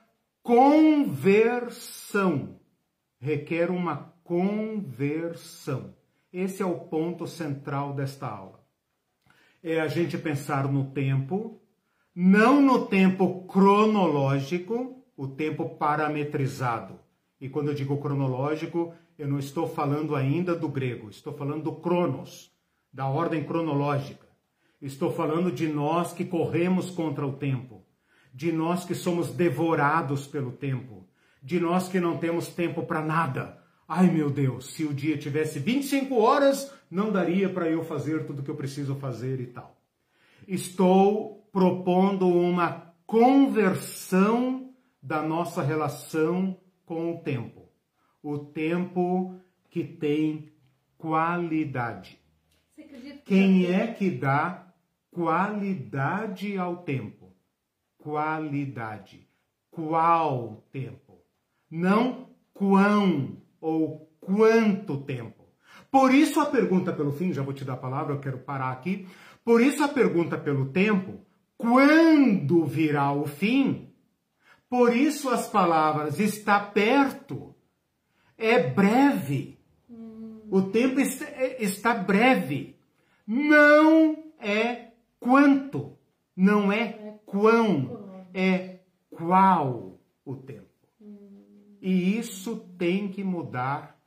conversão. Requer uma conversão. Esse é o ponto central desta aula. É a gente pensar no tempo, não no tempo cronológico, o tempo parametrizado. E quando eu digo cronológico, eu não estou falando ainda do grego, estou falando do cronos, da ordem cronológica. Estou falando de nós que corremos contra o tempo, de nós que somos devorados pelo tempo, de nós que não temos tempo para nada. Ai meu Deus, se o dia tivesse 25 horas, não daria para eu fazer tudo que eu preciso fazer e tal. Estou propondo uma conversão da nossa relação com o tempo. O tempo que tem qualidade. Quem é que dá qualidade ao tempo? Qualidade. Qual tempo? Não quão ou quanto tempo. Por isso a pergunta pelo fim, já vou te dar a palavra, eu quero parar aqui. Por isso a pergunta pelo tempo, quando virá o fim? Por isso as palavras está perto, é breve. O tempo está breve. Não é quanto, não é quão, é qual o tempo. E isso tem que mudar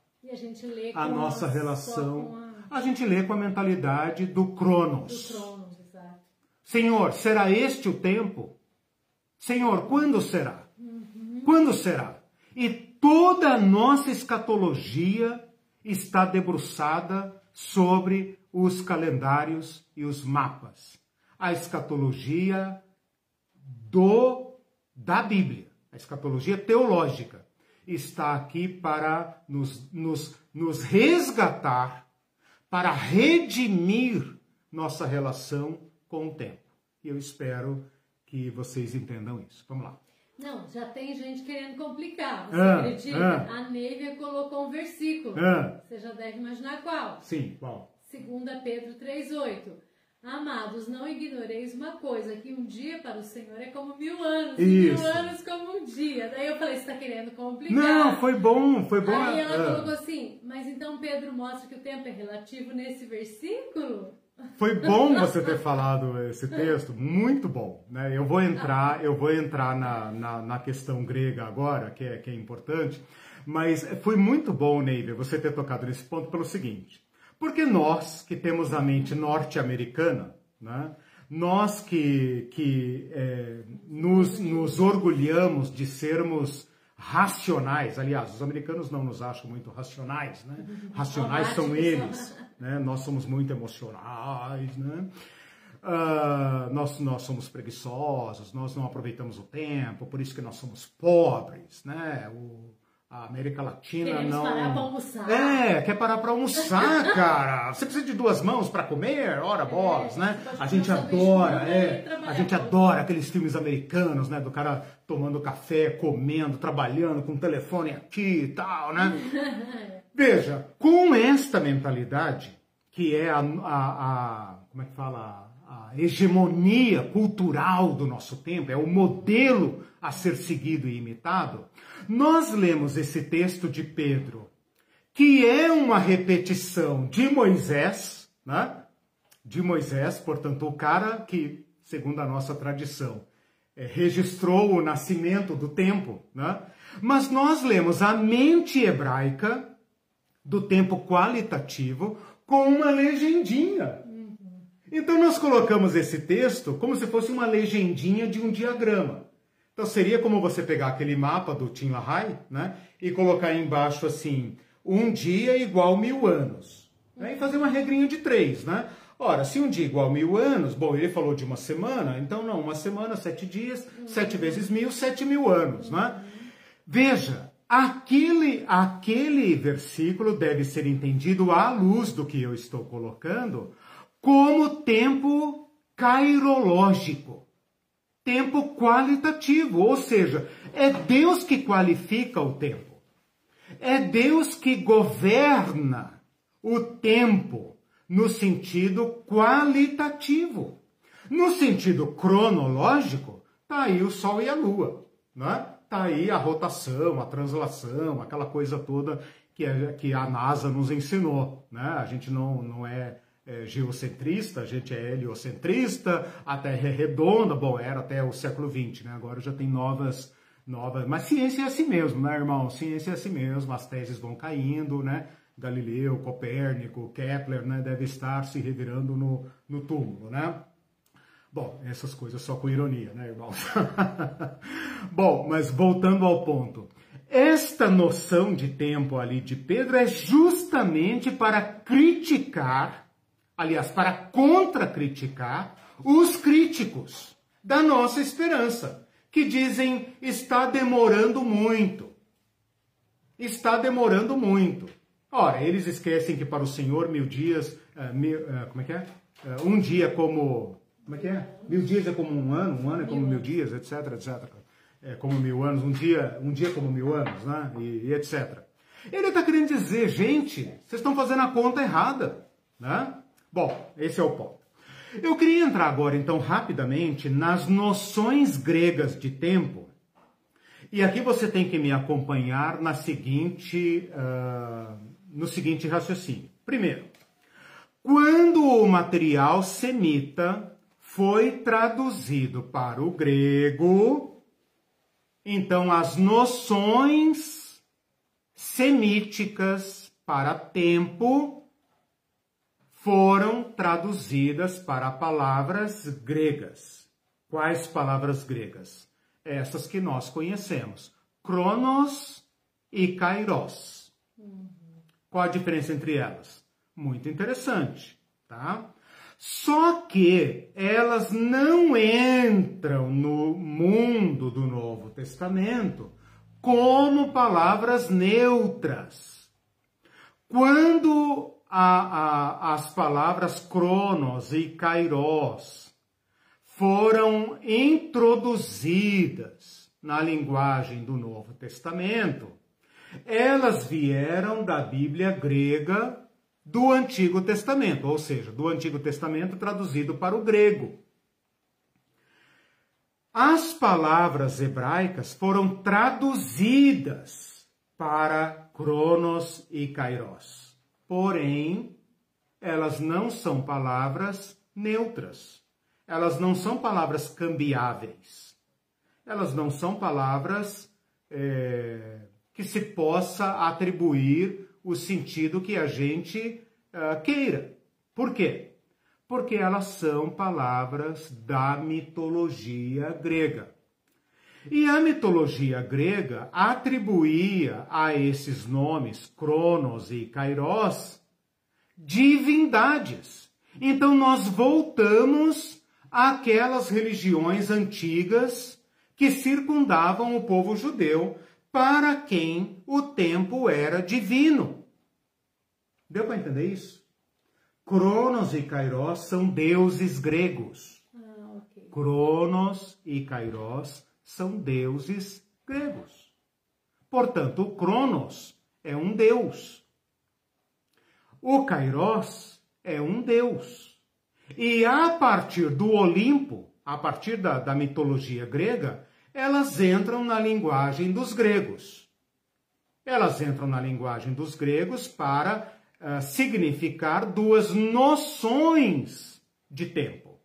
a, a nossa relação. A... a... gente lê com a mentalidade do Cronos. Do Cronos. Senhor, será este o tempo? Senhor, quando será? Quando será? E toda a nossa escatologia está debruçada sobre os calendários e os mapas. A escatologia do da Bíblia, a escatologia teológica está aqui para nos, nos, nos resgatar, para redimir nossa relação com o tempo. E eu espero que vocês entendam isso. Vamos lá. Não, já tem gente querendo complicar. Você ah, acredita? Ah, a Neiva colocou um versículo. Ah, você já deve imaginar qual. Sim, qual? 2 Pedro 3,8. Amados, não ignoreis uma coisa, que um dia para o Senhor é como mil anos, e mil anos como um dia. Daí eu falei, você está querendo complicar. Não, foi bom, foi bom. Aí ela ah. colocou assim, mas então Pedro mostra que o tempo é relativo nesse versículo? Foi bom você ter falado esse texto, muito bom. Né? Eu vou entrar, eu vou entrar na, na, na, questão grega agora, que é, que é importante, mas foi muito bom, Neiva, você ter tocado nesse ponto pelo seguinte. Porque nós, que temos a mente norte-americana, né, nós que, que é, nos, nos orgulhamos de sermos racionais, aliás, os americanos não nos acham muito racionais, né? Racionais são eles, né? Nós somos muito emocionais, né? Uh, nós, nós somos preguiçosos, nós não aproveitamos o tempo, por isso que nós somos pobres, né? O, a América Latina Queremos não. parar pra almoçar. É, quer parar para almoçar, *laughs* cara. Você precisa de duas mãos para comer, ora bolas, é, né? A gente adora, é. A gente adora aqueles filmes americanos, né? Do cara tomando café, comendo, trabalhando com o telefone aqui e tal, né? *laughs* Veja, com esta mentalidade, que é a, a, a como é que fala? A hegemonia cultural do nosso tempo, é o modelo a ser seguido e imitado, nós lemos esse texto de Pedro, que é uma repetição de Moisés, né? De Moisés, portanto, o cara que, segundo a nossa tradição, é, registrou o nascimento do tempo, né? Mas nós lemos a mente hebraica do tempo qualitativo com uma legendinha. Então nós colocamos esse texto como se fosse uma legendinha de um diagrama. Então seria como você pegar aquele mapa do Tim LaHaye, né? E colocar embaixo assim, um dia igual mil anos. Né? E fazer uma regrinha de três, né? Ora, se um dia igual mil anos, bom, ele falou de uma semana, então não, uma semana, sete dias, sete vezes mil, sete mil anos, né? Veja, aquele, aquele versículo deve ser entendido à luz do que eu estou colocando como tempo cairológico tempo qualitativo, ou seja, é Deus que qualifica o tempo. É Deus que governa o tempo no sentido qualitativo. No sentido cronológico, tá aí o Sol e a Lua, né? Tá aí a rotação, a translação, aquela coisa toda que, que a NASA nos ensinou, né? A gente não, não é é, geocentrista, a gente é heliocentrista, a Terra é redonda, bom, era até o século XX, né? Agora já tem novas, novas, mas ciência é assim mesmo, né, irmão? Ciência é assim mesmo, as teses vão caindo, né? Galileu, Copérnico, Kepler, né, deve estar se revirando no, no túmulo, né? Bom, essas coisas só com ironia, né, irmão? *laughs* Bom, mas voltando ao ponto. esta noção de tempo ali de Pedro é justamente para criticar, aliás, para contra-criticar os críticos da nossa esperança, que dizem está demorando muito. Está demorando muito. Ora, eles esquecem que para o Senhor mil dias, uh, mil, uh, como é que é? Uh, um dia como, como é que é? Mil dias é como um ano, um ano é como mil dias, etc, etc. É como mil anos, um dia, um dia como mil anos, né? E, e etc. Ele está querendo dizer, gente, vocês estão fazendo a conta errada, né? Bom, esse é o ponto. Eu queria entrar agora, então, rapidamente nas noções gregas de tempo. E aqui você tem que me acompanhar na seguinte, uh, no seguinte raciocínio. Primeiro, quando o material semita foi traduzido para o grego, então as noções semíticas para tempo foram traduzidas para palavras gregas. Quais palavras gregas? Essas que nós conhecemos: Cronos e Kairos. Qual a diferença entre elas? Muito interessante, tá? Só que elas não entram no mundo do Novo Testamento como palavras neutras. Quando a, a, as palavras cronos e kairos foram introduzidas na linguagem do Novo Testamento, elas vieram da Bíblia grega do Antigo Testamento, ou seja, do Antigo Testamento traduzido para o grego. As palavras hebraicas foram traduzidas para Cronos e Kairos porém, elas não são palavras neutras. Elas não são palavras cambiáveis. Elas não são palavras é, que se possa atribuir o sentido que a gente uh, queira. Por quê? Porque elas são palavras da mitologia grega. E a mitologia grega atribuía a esses nomes, Cronos e Kairos, divindades. Então nós voltamos àquelas religiões antigas que circundavam o povo judeu, para quem o tempo era divino. Deu para entender isso? Cronos e Kairos são deuses gregos. Ah, okay. Cronos e Kairos são deuses gregos. Portanto, o Cronos é um deus. O Kairos é um deus. E a partir do Olimpo, a partir da, da mitologia grega, elas entram na linguagem dos gregos. Elas entram na linguagem dos gregos para uh, significar duas noções de tempo.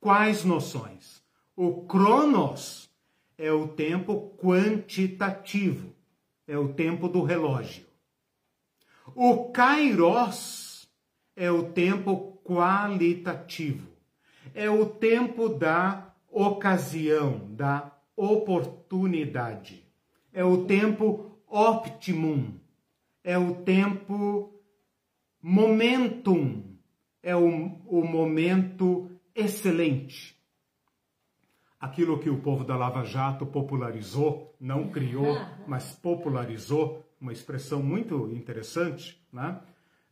Quais noções? O Cronos é o tempo quantitativo, é o tempo do relógio. O Kairos é o tempo qualitativo, é o tempo da ocasião, da oportunidade. É o tempo optimum, é o tempo momentum, é o, o momento excelente aquilo que o povo da Lava Jato popularizou, não criou, *laughs* mas popularizou, uma expressão muito interessante, né?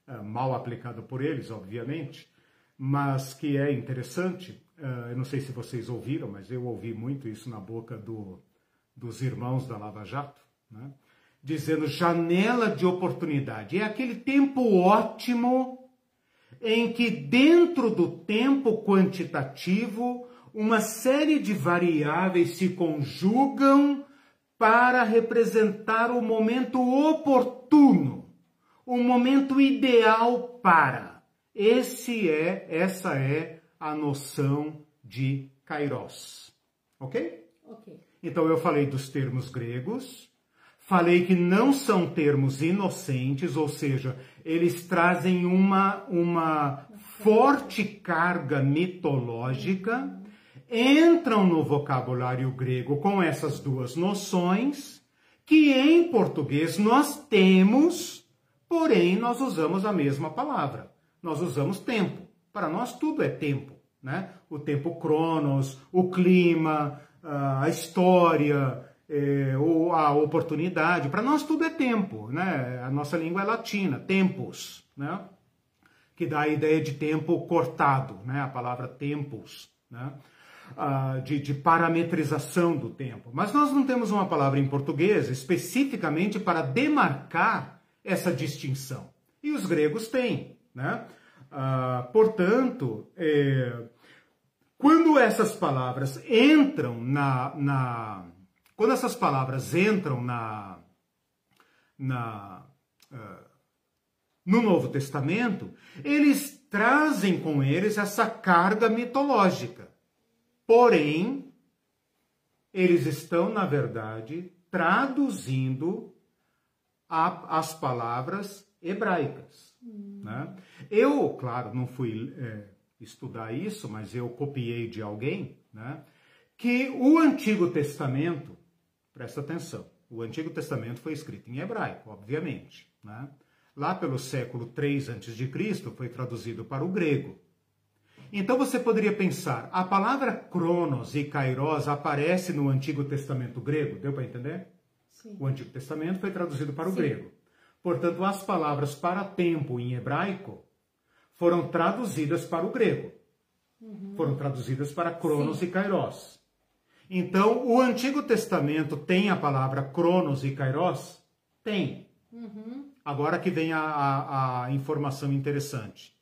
É, mal aplicada por eles, obviamente, mas que é interessante. É, eu não sei se vocês ouviram, mas eu ouvi muito isso na boca do, dos irmãos da Lava Jato, né? dizendo janela de oportunidade. É aquele tempo ótimo em que, dentro do tempo quantitativo, uma série de variáveis se conjugam para representar o momento oportuno, o momento ideal para. Esse é, essa é a noção de kairos. OK? OK. Então eu falei dos termos gregos, falei que não são termos inocentes, ou seja, eles trazem uma uma forte carga mitológica entram no vocabulário grego com essas duas noções que em português nós temos, porém nós usamos a mesma palavra. Nós usamos tempo. Para nós tudo é tempo, né? O tempo cronos, o clima, a história, é, a oportunidade. Para nós tudo é tempo, né? A nossa língua é latina, tempos, né? Que dá a ideia de tempo cortado, né? A palavra tempos, né? Ah, de, de parametrização do tempo. Mas nós não temos uma palavra em português especificamente para demarcar essa distinção. E os gregos têm, né? Ah, portanto, é, quando essas palavras entram na, na, quando essas palavras entram na, na uh, no Novo Testamento, eles trazem com eles essa carga mitológica. Porém, eles estão, na verdade, traduzindo a, as palavras hebraicas. Hum. Né? Eu, claro, não fui é, estudar isso, mas eu copiei de alguém, né? que o Antigo Testamento, presta atenção, o Antigo Testamento foi escrito em hebraico, obviamente. Né? Lá pelo século 3 a.C. foi traduzido para o grego. Então você poderia pensar, a palavra cronos e kairos aparece no Antigo Testamento grego, deu para entender? Sim. O Antigo Testamento foi traduzido para o Sim. grego. Portanto, as palavras para tempo em hebraico foram traduzidas para o grego. Uhum. Foram traduzidas para Cronos Sim. e Kairos. Então, o Antigo Testamento tem a palavra Cronos e Kairos? Tem. Uhum. Agora que vem a, a, a informação interessante.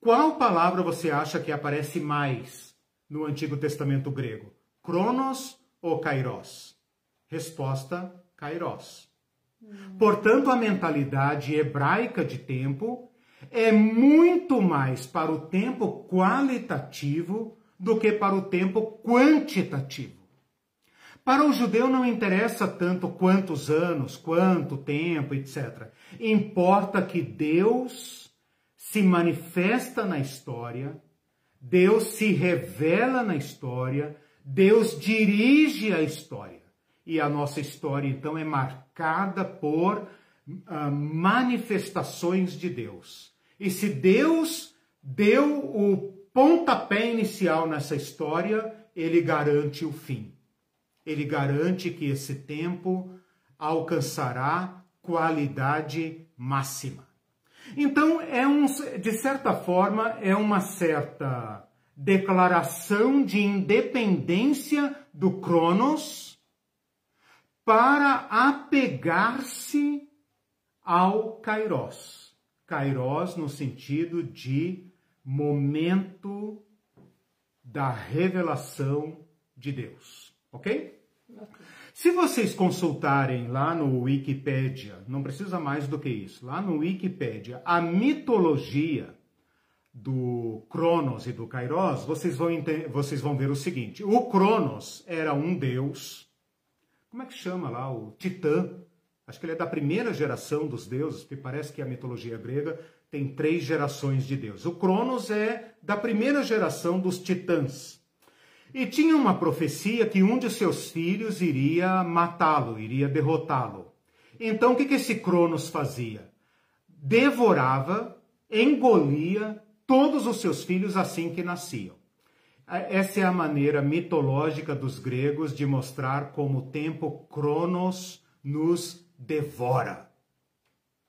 Qual palavra você acha que aparece mais no Antigo Testamento grego? Cronos ou Kairos? Resposta: Kairos. Portanto, a mentalidade hebraica de tempo é muito mais para o tempo qualitativo do que para o tempo quantitativo. Para o judeu não interessa tanto quantos anos, quanto tempo, etc. Importa que Deus se manifesta na história, Deus se revela na história, Deus dirige a história. E a nossa história, então, é marcada por uh, manifestações de Deus. E se Deus deu o pontapé inicial nessa história, ele garante o fim. Ele garante que esse tempo alcançará qualidade máxima. Então, é um, de certa forma, é uma certa declaração de independência do Cronos para apegar-se ao Kairos. Kairos no sentido de momento da revelação de Deus, ok? Se vocês consultarem lá no Wikipedia, não precisa mais do que isso, lá no Wikipedia, a mitologia do Cronos e do Kairos, vocês vão, vocês vão ver o seguinte: o Cronos era um deus, como é que chama lá? O Titã, Acho que ele é da primeira geração dos deuses, porque parece que a mitologia grega tem três gerações de deuses. O Cronos é da primeira geração dos titãs. E tinha uma profecia que um de seus filhos iria matá-lo, iria derrotá-lo. Então o que, que esse Cronos fazia? Devorava, engolia todos os seus filhos assim que nasciam. Essa é a maneira mitológica dos gregos de mostrar como o tempo Cronos nos devora.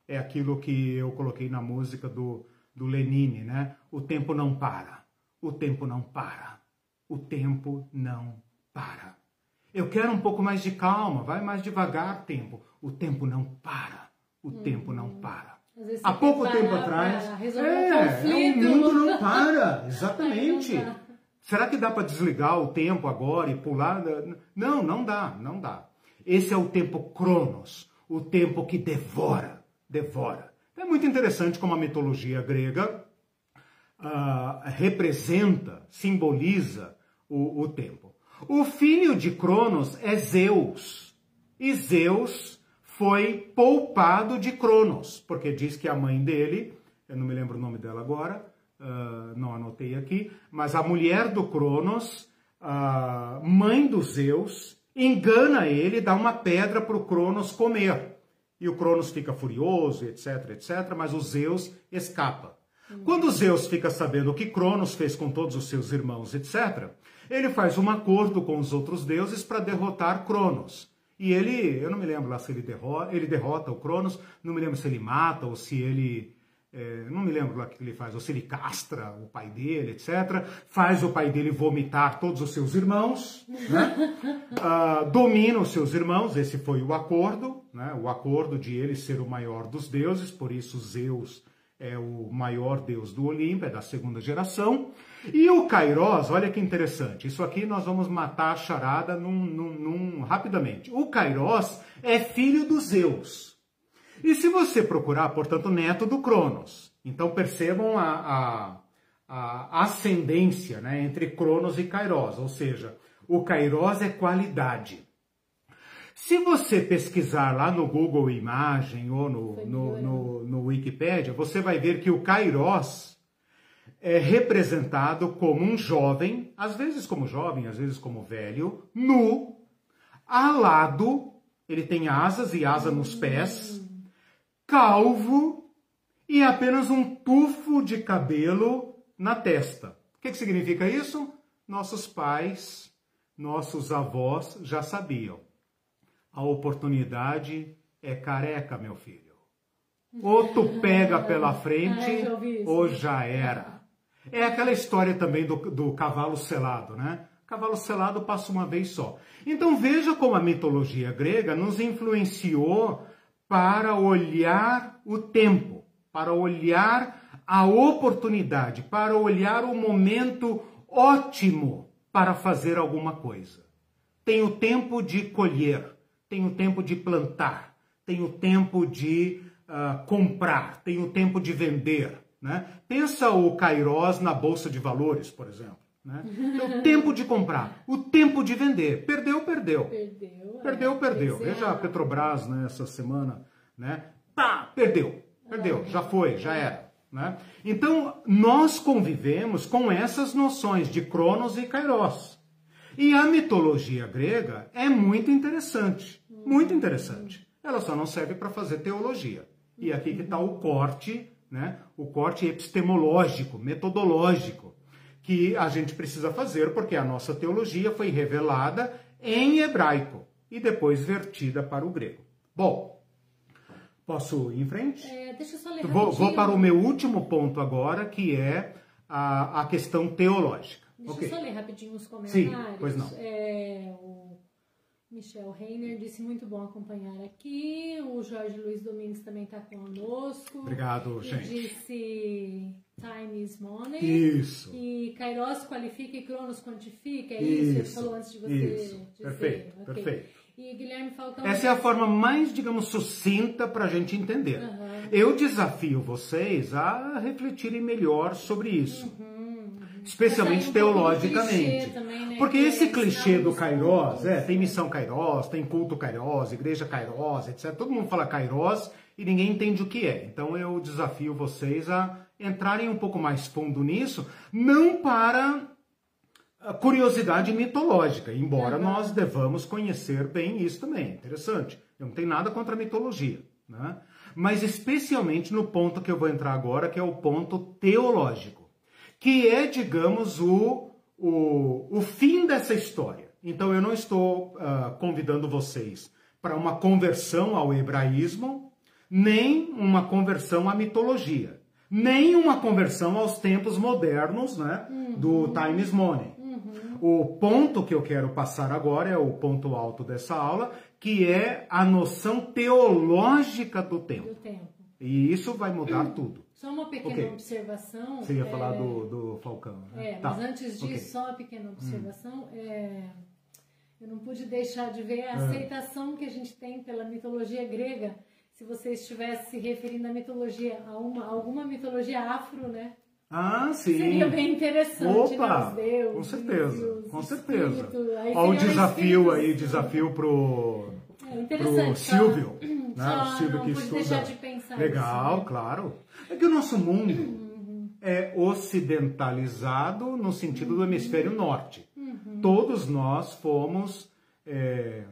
É aquilo que eu coloquei na música do, do Lenine, né? O tempo não para. O tempo não para. O tempo não para. Eu quero um pouco mais de calma, vai mais devagar, tempo. O tempo não para. O hum. tempo não para. Há pouco tempo atrás. É, é, o mundo não *laughs* para. Exatamente. Será que dá para desligar o tempo agora e pular? Não, não dá, não dá. Esse é o tempo Cronos, o tempo que devora, devora. É muito interessante como a mitologia grega uh, representa, simboliza o, o tempo. O filho de Cronos é Zeus. E Zeus foi poupado de Cronos, porque diz que a mãe dele, eu não me lembro o nome dela agora, uh, não anotei aqui, mas a mulher do Cronos, uh, mãe dos Zeus, engana ele, dá uma pedra para o Cronos comer. E o Cronos fica furioso, etc, etc, mas o Zeus escapa. Quando Zeus fica sabendo o que Cronos fez com todos os seus irmãos, etc., ele faz um acordo com os outros deuses para derrotar Cronos. E ele, eu não me lembro lá se ele derrota, ele derrota o Cronos, não me lembro se ele mata ou se ele é, não me lembro lá o que ele faz, ou se ele castra o pai dele, etc. Faz o pai dele vomitar todos os seus irmãos, né? *laughs* Ah, domina os seus irmãos, esse foi o acordo, né? o acordo de ele ser o maior dos deuses, por isso Zeus é o maior deus do Olimpo, é da segunda geração. E o Kairos, olha que interessante, isso aqui nós vamos matar a charada num, num, num, rapidamente. O Kairos é filho dos Zeus. E se você procurar, portanto, neto do Cronos, então percebam a, a, a ascendência né, entre Cronos e Kairos, ou seja, o Kairos é qualidade. Se você pesquisar lá no Google Imagem ou no, no, no, no Wikipedia, você vai ver que o Kairos é representado como um jovem, às vezes como jovem, às vezes como velho, nu, alado, ele tem asas e asa nos pés, calvo e apenas um tufo de cabelo na testa. O que, que significa isso? Nossos pais, nossos avós já sabiam. A oportunidade é careca, meu filho. Ou tu pega pela *laughs* frente, ou já era. É aquela história também do, do cavalo selado, né? Cavalo selado passa uma vez só. Então veja como a mitologia grega nos influenciou para olhar o tempo, para olhar a oportunidade, para olhar o momento ótimo para fazer alguma coisa. Tem o tempo de colher, tem o tempo de plantar, tem o tempo de uh, comprar, tem o tempo de vender. Né? Pensa o Kairos na Bolsa de Valores, por exemplo. Né? o tempo de comprar, o tempo de vender. Perdeu, perdeu. Perdeu, perdeu. É. perdeu. Veja a Petrobras né, essa semana, né? Pá, perdeu, perdeu, já foi, já era. Né? Então, nós convivemos com essas noções de Cronos e Kairos. E a mitologia grega é muito interessante, muito interessante. Ela só não serve para fazer teologia. E aqui que está o corte, né? o corte epistemológico, metodológico que a gente precisa fazer, porque a nossa teologia foi revelada em hebraico e depois vertida para o grego. Bom, posso ir em frente? É, deixa eu só ler vou, vou, para o meu último ponto agora, que é a, a questão teológica. Deixa okay. eu só ler rapidinho os comentários. Sim, pois não. É, o Michel Reiner disse muito bom acompanhar aqui. O Jorge Luiz Domingues também está conosco. Obrigado, gente. Disse time is money. Isso. E Kairos qualifica e Cronos quantifica. É isso, isso. ele falou antes de você isso. dizer. Perfeito, okay. perfeito. E Guilherme Falcão. Essa é a forma mais, digamos, sucinta para a gente entender. Uhum. Eu desafio vocês a refletirem melhor sobre isso. Uhum especialmente um teologicamente. Também, né? Porque esse clichê do Kairos, é, tem missão Kairos, tem culto Kairos, igreja Kairos, etc. Todo mundo fala Kairos e ninguém entende o que é. Então eu desafio vocês a entrarem um pouco mais fundo nisso, não para curiosidade mitológica, embora uhum. nós devamos conhecer bem isso também. Interessante. Eu não tenho nada contra a mitologia, né? Mas especialmente no ponto que eu vou entrar agora, que é o ponto teológico que é, digamos, o, o, o fim dessa história. Então eu não estou uh, convidando vocês para uma conversão ao hebraísmo, nem uma conversão à mitologia, nem uma conversão aos tempos modernos né, uhum. do Times Money. Uhum. O ponto que eu quero passar agora é o ponto alto dessa aula, que é a noção teológica do tempo. Do tempo. E isso vai mudar uhum. tudo. Só uma pequena okay. observação. Você ia é... falar do, do Falcão. Né? É, tá. mas antes disso, okay. só uma pequena hum. observação. É... Eu não pude deixar de ver a é. aceitação que a gente tem pela mitologia grega. Se você estivesse se referindo à mitologia, a uma, alguma mitologia afro, né? Ah, sim. Seria bem interessante, Opa, né? Com certeza, com certeza. Olha o desafio aí, desafio pro, é, pro Silvio. *clears throat* Só, né? só o Silvio que estuda. de Legal, né? claro. É que o nosso mundo é ocidentalizado no sentido do hemisfério norte. Todos nós fomos é,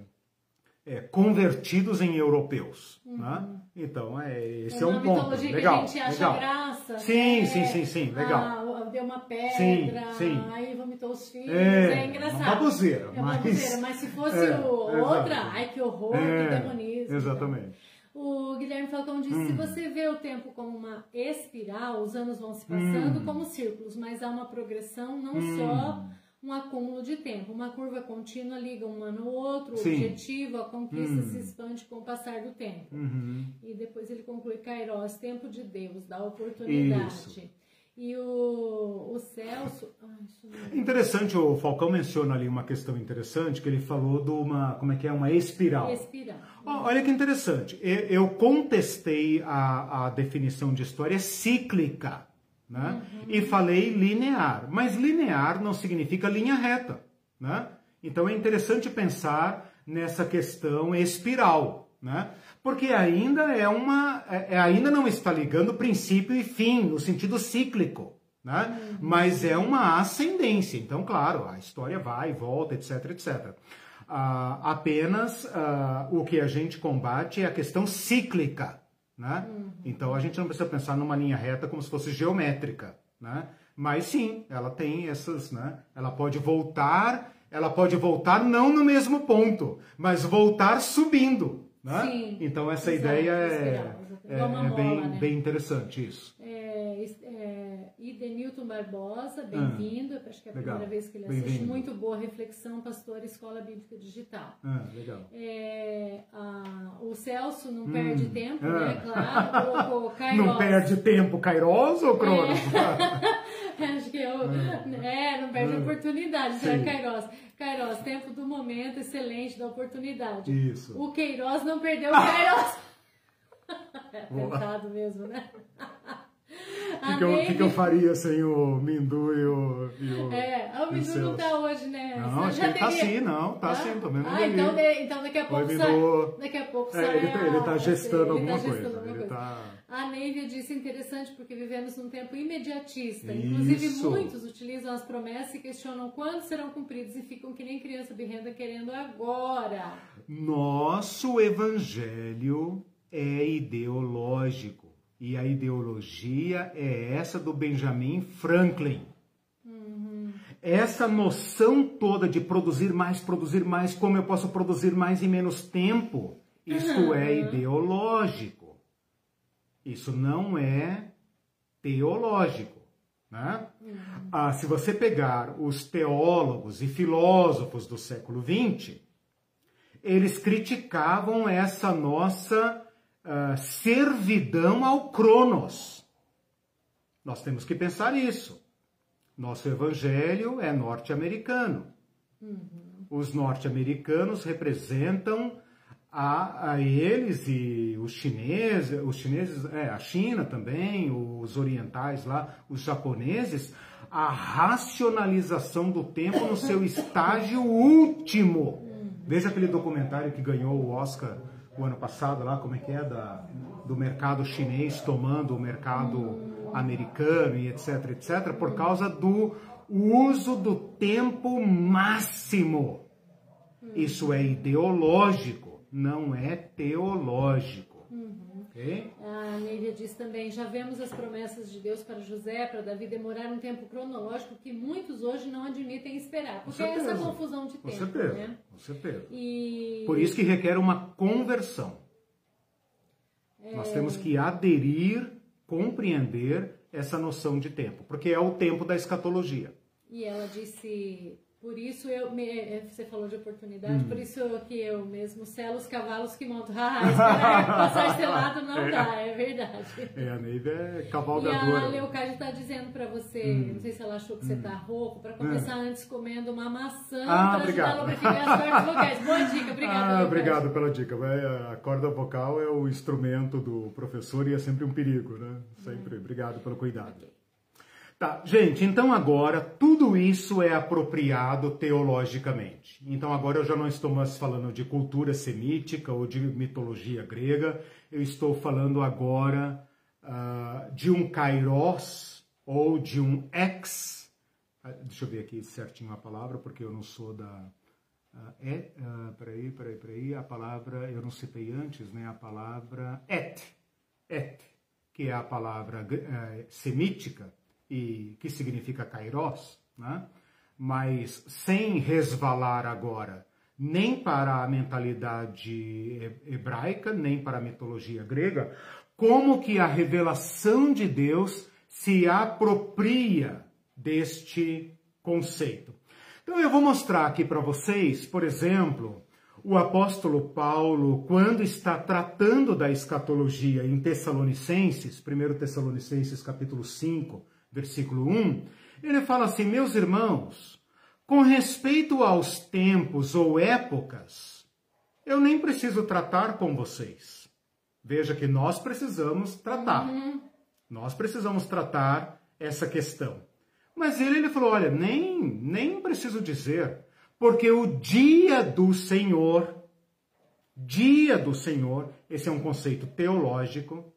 é, convertidos em europeus. Né? Então, é, esse é, uma um ponto. Legal, que a gente acha legal. graça. Sim, né? sim, sim, sim, legal. Ah, deu uma pedra, Sim, sim. aí vomitou os filhos, É, é, engraçado. uma baboseira, É uma mas- baboseira, mas se fosse É, outra, ai que horror, que É, demonismo. exatamente. O Guilherme Falcão disse: Hum. se você vê o tempo como uma espiral, os anos vão se Hum. passando como círculos, mas há uma progressão, não só um acúmulo de tempo. Uma curva contínua liga um ano ao outro, o Sim. objetivo, a conquista Hum. se expande com o passar do tempo. Uhum. E depois ele conclui Kairos, tempo de Deus, da oportunidade. Isso. E o, o Celso. Ai, sumiu. Interessante, o Falcão menciona ali uma questão interessante, que ele falou de uma, como é que é, uma espiral. Espiral. Olha que interessante, eu contestei a, a definição de história cíclica, né? E falei linear, mas linear não significa linha reta, né? Então é interessante pensar nessa questão espiral, né? Porque ainda é uma, é- é- ainda não está ligando princípio e fim no sentido cíclico, né? Mas é uma ascendência. Então, claro, a história vai e volta, etc, etc. Ah, apenas ah, o que a gente combate é a questão cíclica, né? Então a gente não precisa pensar numa linha reta como se fosse geométrica, né? Mas sim, ela tem essas, né? Ela pode voltar, ela pode voltar não no mesmo ponto, mas voltar subindo, né? Sim, então essa exato, ideia é, exato. é, é bem, mola, né? bem interessante isso. É, é, Idenilton Barbosa, bem-vindo. Acho que é a Ah, Legal. primeira vez que ele assiste. Muito boa reflexão, pastor Escola Bíblica Digital. Ah, legal. É, a- o Celso não perde tempo, ah. né? Claro. O, o *laughs* Kairos. Não perde tempo Kairos ou Cronos? *laughs* Acho que eu. É, não perde oportunidade, Sim. será Kairos? Kairos, tempo do momento, excelente da oportunidade. Isso. O Queiroz não perdeu o *laughs* Kairos. é tentado mesmo, né? O que, que eu- que que eu faria sem o Mindu e o. E o É, o Mindu não tá hoje, né? Não, acho que tá sim, não, tá sim, tô vendo Ah, então, de- então daqui a pouco Oi, sai. Mindu. Daqui a pouco É, sai. ele tá- ele tá a- gestando ele alguma tá gestando coisa, alguma ele coisa. tá- A Neívia disse interessante porque vivemos num tempo imediatista. Inclusive, Isso. muitos utilizam as promessas e questionam quando serão cumpridas e ficam que nem criança birrenda querendo agora. Nosso evangelho é ideológico. E a ideologia é essa do Benjamin Franklin. Essa noção toda de produzir mais, produzir mais, como eu posso produzir mais em menos tempo, isso é ideológico. Isso não é teológico. Né? Ah, se você pegar os teólogos e filósofos do século XX, eles criticavam essa nossa ah, servidão ao Cronos. Nós temos que pensar isso. Nosso evangelho é norte-americano. Os norte-americanos representam a, a eles e os chineses, os chineses, é, a China também, os orientais lá, os japoneses, a racionalização do tempo no seu *laughs* estágio último. Veja aquele documentário que ganhou o Oscar o ano passado lá, como é que é, da, do mercado chinês tomando o mercado americano e etc, etc, por causa do uso do tempo máximo. Isso é ideológico, não é teológico. A Neívia diz também: já vemos as promessas de Deus para José, para Davi demorar um tempo cronológico que muitos hoje não admitem esperar. Porque é essa confusão de Com tempo. certeza, Né? com certeza. E Por isso que requer uma conversão. Nós temos que aderir, compreender essa noção de tempo, porque é o tempo da escatologia. E ela disse, por isso eu me, eh, você falou de oportunidade, Hum. por isso que eu mesmo selo os cavalos que monto. *laughs* Ah, esperar *laughs* passar selado não dá, é verdade. É, a Neiva é E a cavalgadora. Leocádia está dizendo para você, Hum. não sei se ela achou que você tá rouco, para começar antes comendo uma maçã Ah, para ajudar obrigado. a lubrificar as cordas *laughs* vocais. Boa dica, obrigada. Ah, obrigado pela dica. Vai, A corda vocal é o instrumento do professor e é sempre um perigo, né? Sempre. Obrigado pelo cuidado. Tá, gente, então agora tudo isso é apropriado teologicamente. Então agora eu já não estou mais falando de cultura semítica ou de mitologia grega, eu estou falando agora ah, de um kairos ou de um ex. ah, Deixa eu ver aqui certinho a palavra, porque eu não sou da, Uh, é, uh, peraí, peraí, peraí, a palavra, eu não citei antes, né? A palavra et, et, que é a palavra uh, semítica e que significa kairos, né? Mas sem resvalar agora nem para a mentalidade hebraica, nem para a mitologia grega, como que a revelação de Deus se apropria deste conceito. Então eu vou mostrar aqui para vocês, por exemplo, o apóstolo Paulo, quando está tratando da escatologia em Tessalonicenses, 1 Tessalonicenses capítulo 5, versículo 1, ele fala assim: "Meus irmãos, com respeito aos tempos ou épocas, eu nem preciso tratar com vocês. Veja que nós precisamos tratar. Uhum. Nós precisamos tratar essa questão. Mas ele, ele falou: olha, nem, nem preciso dizer, porque o dia do Senhor, dia do Senhor, esse é um conceito teológico,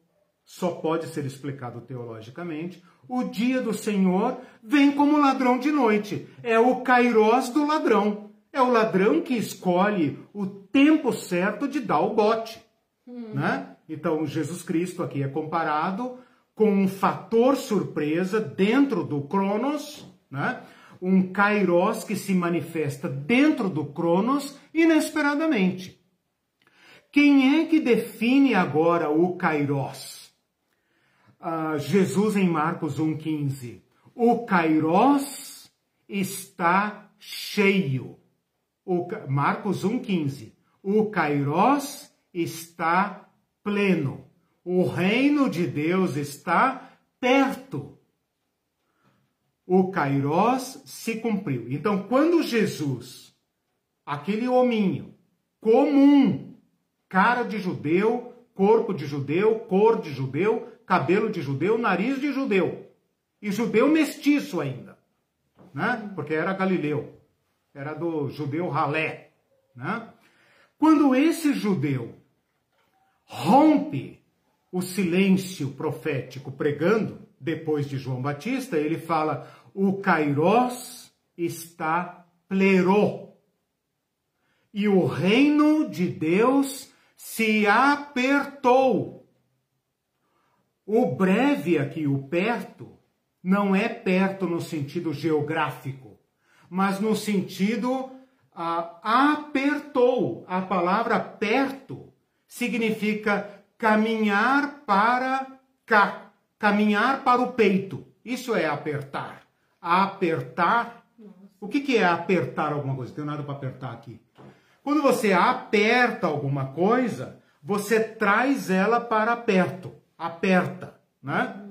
só pode ser explicado teologicamente. O dia do Senhor vem como ladrão de noite. É o kairós do ladrão. É o ladrão que escolhe o tempo certo de dar o bote. Hum. Né? Então, Jesus Cristo aqui é comparado com um fator surpresa dentro do Cronos, né? um Kairos que se manifesta dentro do Cronos inesperadamente. Quem é que define agora o Kairos? Uh, Jesus em Marcos 1,15. O Kairos está cheio. O, Marcos 1,15. O Kairos está pleno. O reino de Deus está perto. O Kairos se cumpriu. Então, quando Jesus, aquele hominho comum, cara de judeu, corpo de judeu, cor de judeu, cabelo de judeu, nariz de judeu, e judeu mestiço ainda, né? Porque era galileu, era do judeu ralé, né? Quando esse judeu rompe o silêncio profético pregando, depois de João Batista, ele fala: o Kairos está plero. E o reino de Deus se apertou. O breve aqui, o perto, não é perto no sentido geográfico, mas no sentido ah, apertou. A palavra perto significa caminhar para cá, caminhar para o peito. Isso é apertar. Apertar. O que, que é apertar alguma coisa? Não tenho nada para apertar aqui. Quando você aperta alguma coisa, você traz ela para perto. Aperta, né?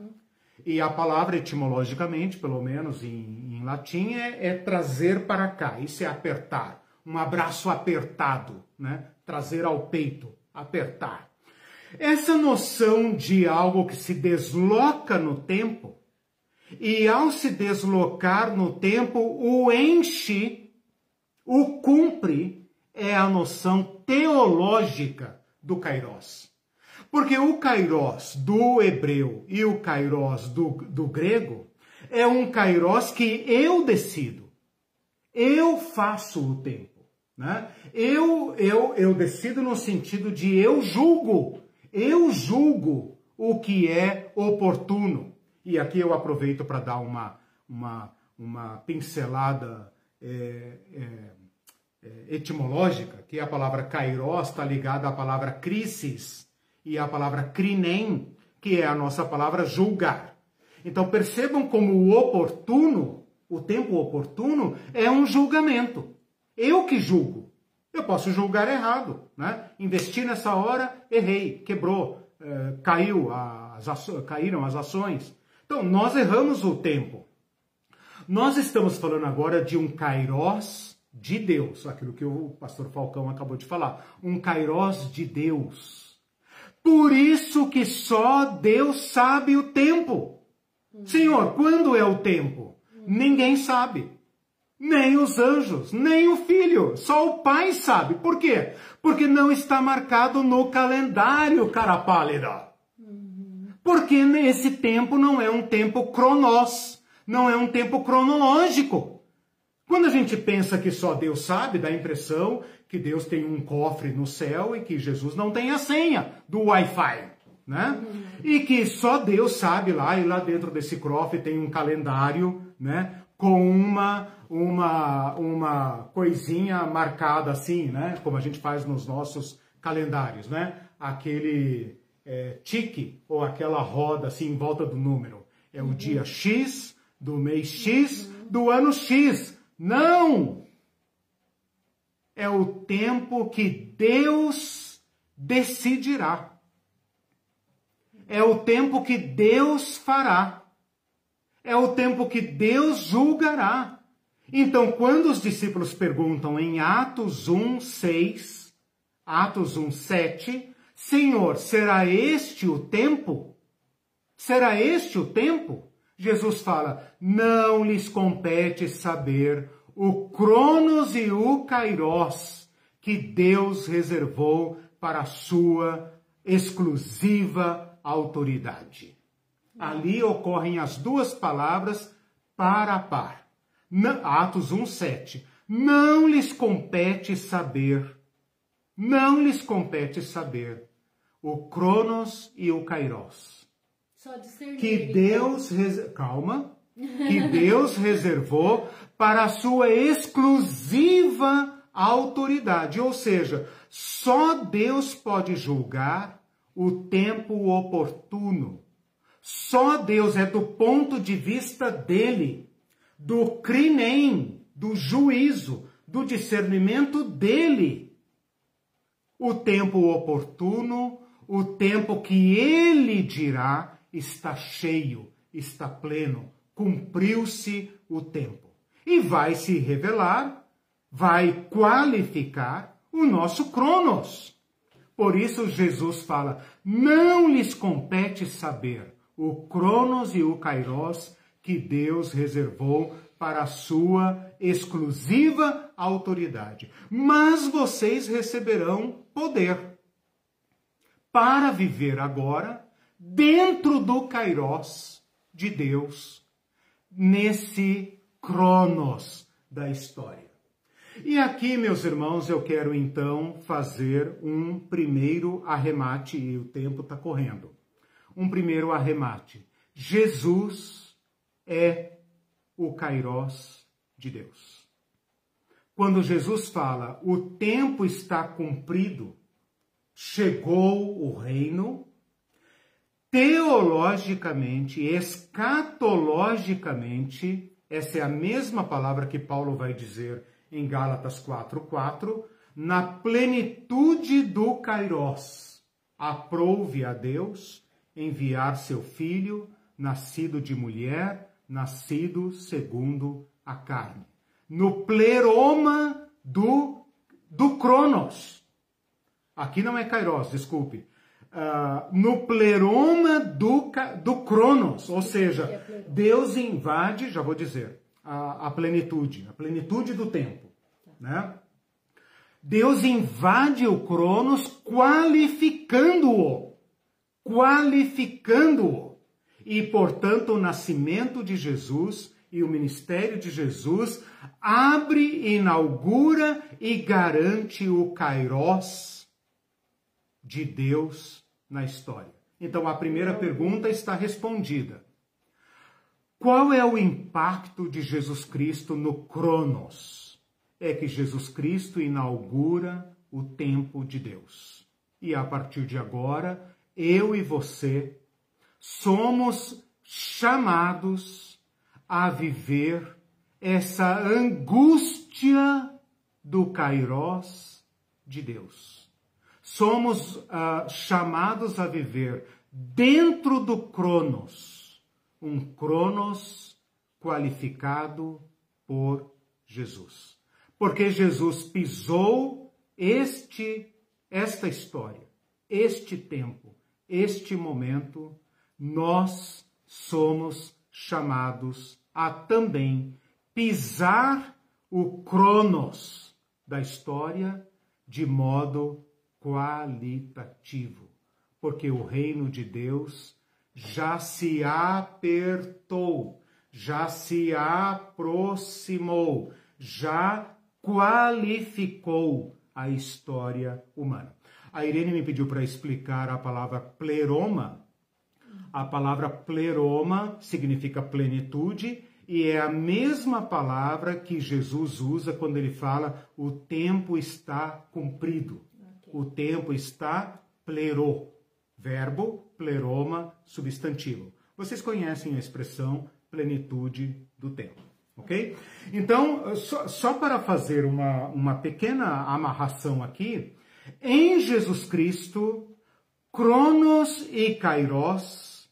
E a palavra etimologicamente, pelo menos em, em latim, é, é, trazer para cá. Isso é apertar. Um abraço apertado, né? Trazer ao peito, apertar. Essa noção de algo que se desloca no tempo, e ao se deslocar no tempo, o enche, o cumpre, é a noção teológica do Kairos. Porque o Kairos do hebreu e o Kairos do, do grego é um Kairos que eu decido. Eu faço o tempo. Né? Eu, eu, eu decido no sentido de eu julgo eu julgo o que é oportuno. E aqui eu aproveito para dar uma, uma, uma pincelada é, é, é, etimológica, que a palavra kairos está ligada à palavra crisis e à palavra crinem, que é a nossa palavra julgar. Então percebam como o oportuno, o tempo oportuno, é um julgamento. Eu que julgo. Eu posso julgar errado, né? Investi nessa hora, errei, quebrou, é, caiu as aço... caíram as ações. Então, nós erramos o tempo. Nós estamos falando agora de um kairós de Deus, aquilo que o pastor Falcão acabou de falar, um kairós de Deus. Por isso que só Deus sabe o tempo. Senhor, quando é o tempo? Ninguém sabe nem os anjos, nem o filho, só o pai sabe. Por quê? Porque não está marcado no calendário, cara pálida. Porque esse tempo não é um tempo cronos, não é um tempo cronológico. Quando a gente pensa que só Deus sabe, dá a impressão que Deus tem um cofre no céu e que Jesus não tem a senha do Wi-Fi, né? Uhum. E que só Deus sabe lá, e lá dentro desse cofre tem um calendário, né? Com uma, uma, uma coisinha marcada assim, né? Como a gente faz nos nossos calendários, né? Aquele é, tique ou aquela roda assim em volta do número. É o uhum. dia X do mês X do ano X. Não! É o tempo que Deus decidirá. É o tempo que Deus fará. É o tempo que Deus julgará. Então, quando os discípulos perguntam em Atos 1, 6, Atos 1, 7, Senhor, será este o tempo? Será este o tempo? Jesus fala: não lhes compete saber o Cronos e o Kairos que Deus reservou para a sua exclusiva autoridade. Ali ocorrem as duas palavras para a par. Atos 1:7. Não lhes compete saber, não lhes compete saber o Cronos e o Kairos que Deus calma, que Deus reservou para a sua exclusiva autoridade, ou seja, só Deus pode julgar o tempo oportuno. Só Deus é do ponto de vista dele, do crinem, do juízo, do discernimento dele. O tempo oportuno, o tempo que ele dirá está cheio, está pleno, cumpriu-se o tempo. E vai se revelar, vai qualificar o nosso Cronos. Por isso Jesus fala: não lhes compete saber o Cronos e o Kairos que Deus reservou para a sua exclusiva autoridade. Mas vocês receberão poder para viver agora dentro do Kairos de Deus, nesse Cronos da história. E aqui, meus irmãos, eu quero então fazer um primeiro arremate, e o tempo está correndo. Um primeiro arremate. Jesus é o Kairos de Deus. Quando Jesus fala, o tempo está cumprido, chegou o reino, teologicamente, escatologicamente, essa é a mesma palavra que Paulo vai dizer em Gálatas 4:4, na plenitude do Kairos, aprouve a Deus enviar seu filho, nascido de mulher, nascido segundo a carne. No pleroma do do Cronos. Aqui não é Kairos, desculpe uh, no pleroma do, do Cronos, ou seja, Deus invade, já vou dizer, a, a plenitude, a plenitude do tempo, né? Deus invade o Cronos qualificando-o, qualificando-o. E, portanto, o nascimento de Jesus e o ministério de Jesus abre, inaugura e garante o Kairos de Deus na história. Então a primeira pergunta está respondida. Qual é o impacto de Jesus Cristo no Cronos? É que Jesus Cristo inaugura o tempo de Deus. E a partir de agora, eu e você somos chamados a viver essa angústia do Kairos de Deus somos uh, chamados a viver dentro do Cronos, um Cronos qualificado por Jesus. Porque Jesus pisou este esta história, este tempo, este momento, nós somos chamados a também pisar o Cronos da história de modo qualitativo, porque o reino de Deus já se apertou, já se aproximou, já qualificou a história humana. A Irene me pediu para explicar a palavra pleroma. A palavra pleroma significa plenitude e é a mesma palavra que Jesus usa quando ele fala o tempo está cumprido. O tempo está plero. Verbo, pleroma, substantivo. Vocês conhecem a expressão plenitude do tempo. Ok? Então, só, só para fazer uma, uma pequena amarração aqui, em Jesus Cristo, Cronos e Kairos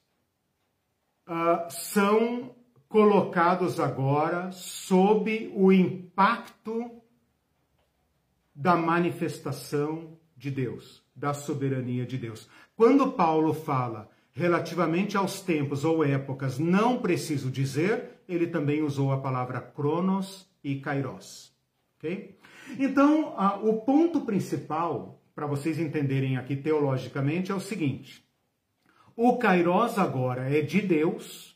uh, são colocados agora sob o impacto da manifestação de Deus, da soberania de Deus. Quando Paulo fala relativamente aos tempos ou épocas, não preciso dizer, ele também usou a palavra cronos e kairos. Ok? Então, o ponto principal, para vocês entenderem aqui teologicamente, é o seguinte: o kairos agora é de Deus,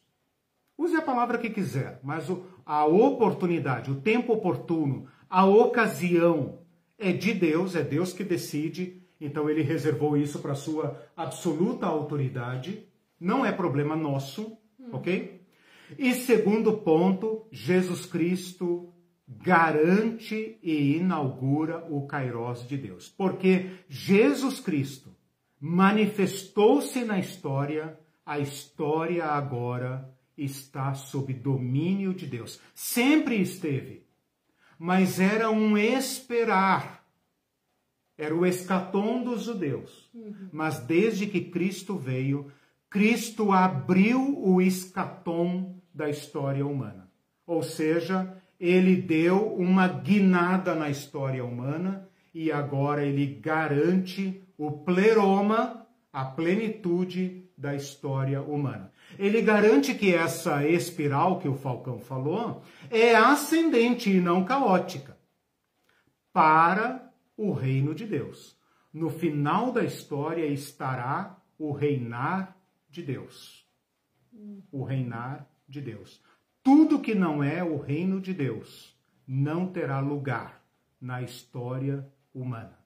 use a palavra que quiser, mas a oportunidade, o tempo oportuno, a ocasião é de Deus, é Deus que decide então ele reservou isso para sua absoluta autoridade. Não é problema nosso, ok? E segundo ponto, Jesus Cristo garante e inaugura o Kairos de Deus. Porque Jesus Cristo manifestou-se na história, a história agora está sob domínio de Deus. Sempre esteve, mas era um esperar era o escatom dos judeus. Uhum. Mas desde que Cristo veio, Cristo abriu o escatom da história humana. Ou seja, ele deu uma guinada na história humana e agora ele garante o pleroma, a plenitude da história humana. Ele garante que essa espiral que o Falcão falou é ascendente e não caótica. Para o reino de Deus. No final da história estará o reinar de Deus. O reinar de Deus. Tudo que não é o reino de Deus não terá lugar na história humana.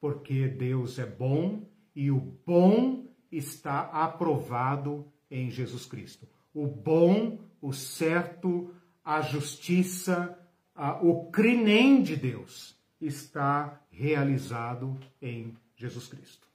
Porque Deus é bom e o bom está aprovado em Jesus Cristo. O bom, o certo, a justiça, o crinem de Deus está realizado em Jesus Cristo.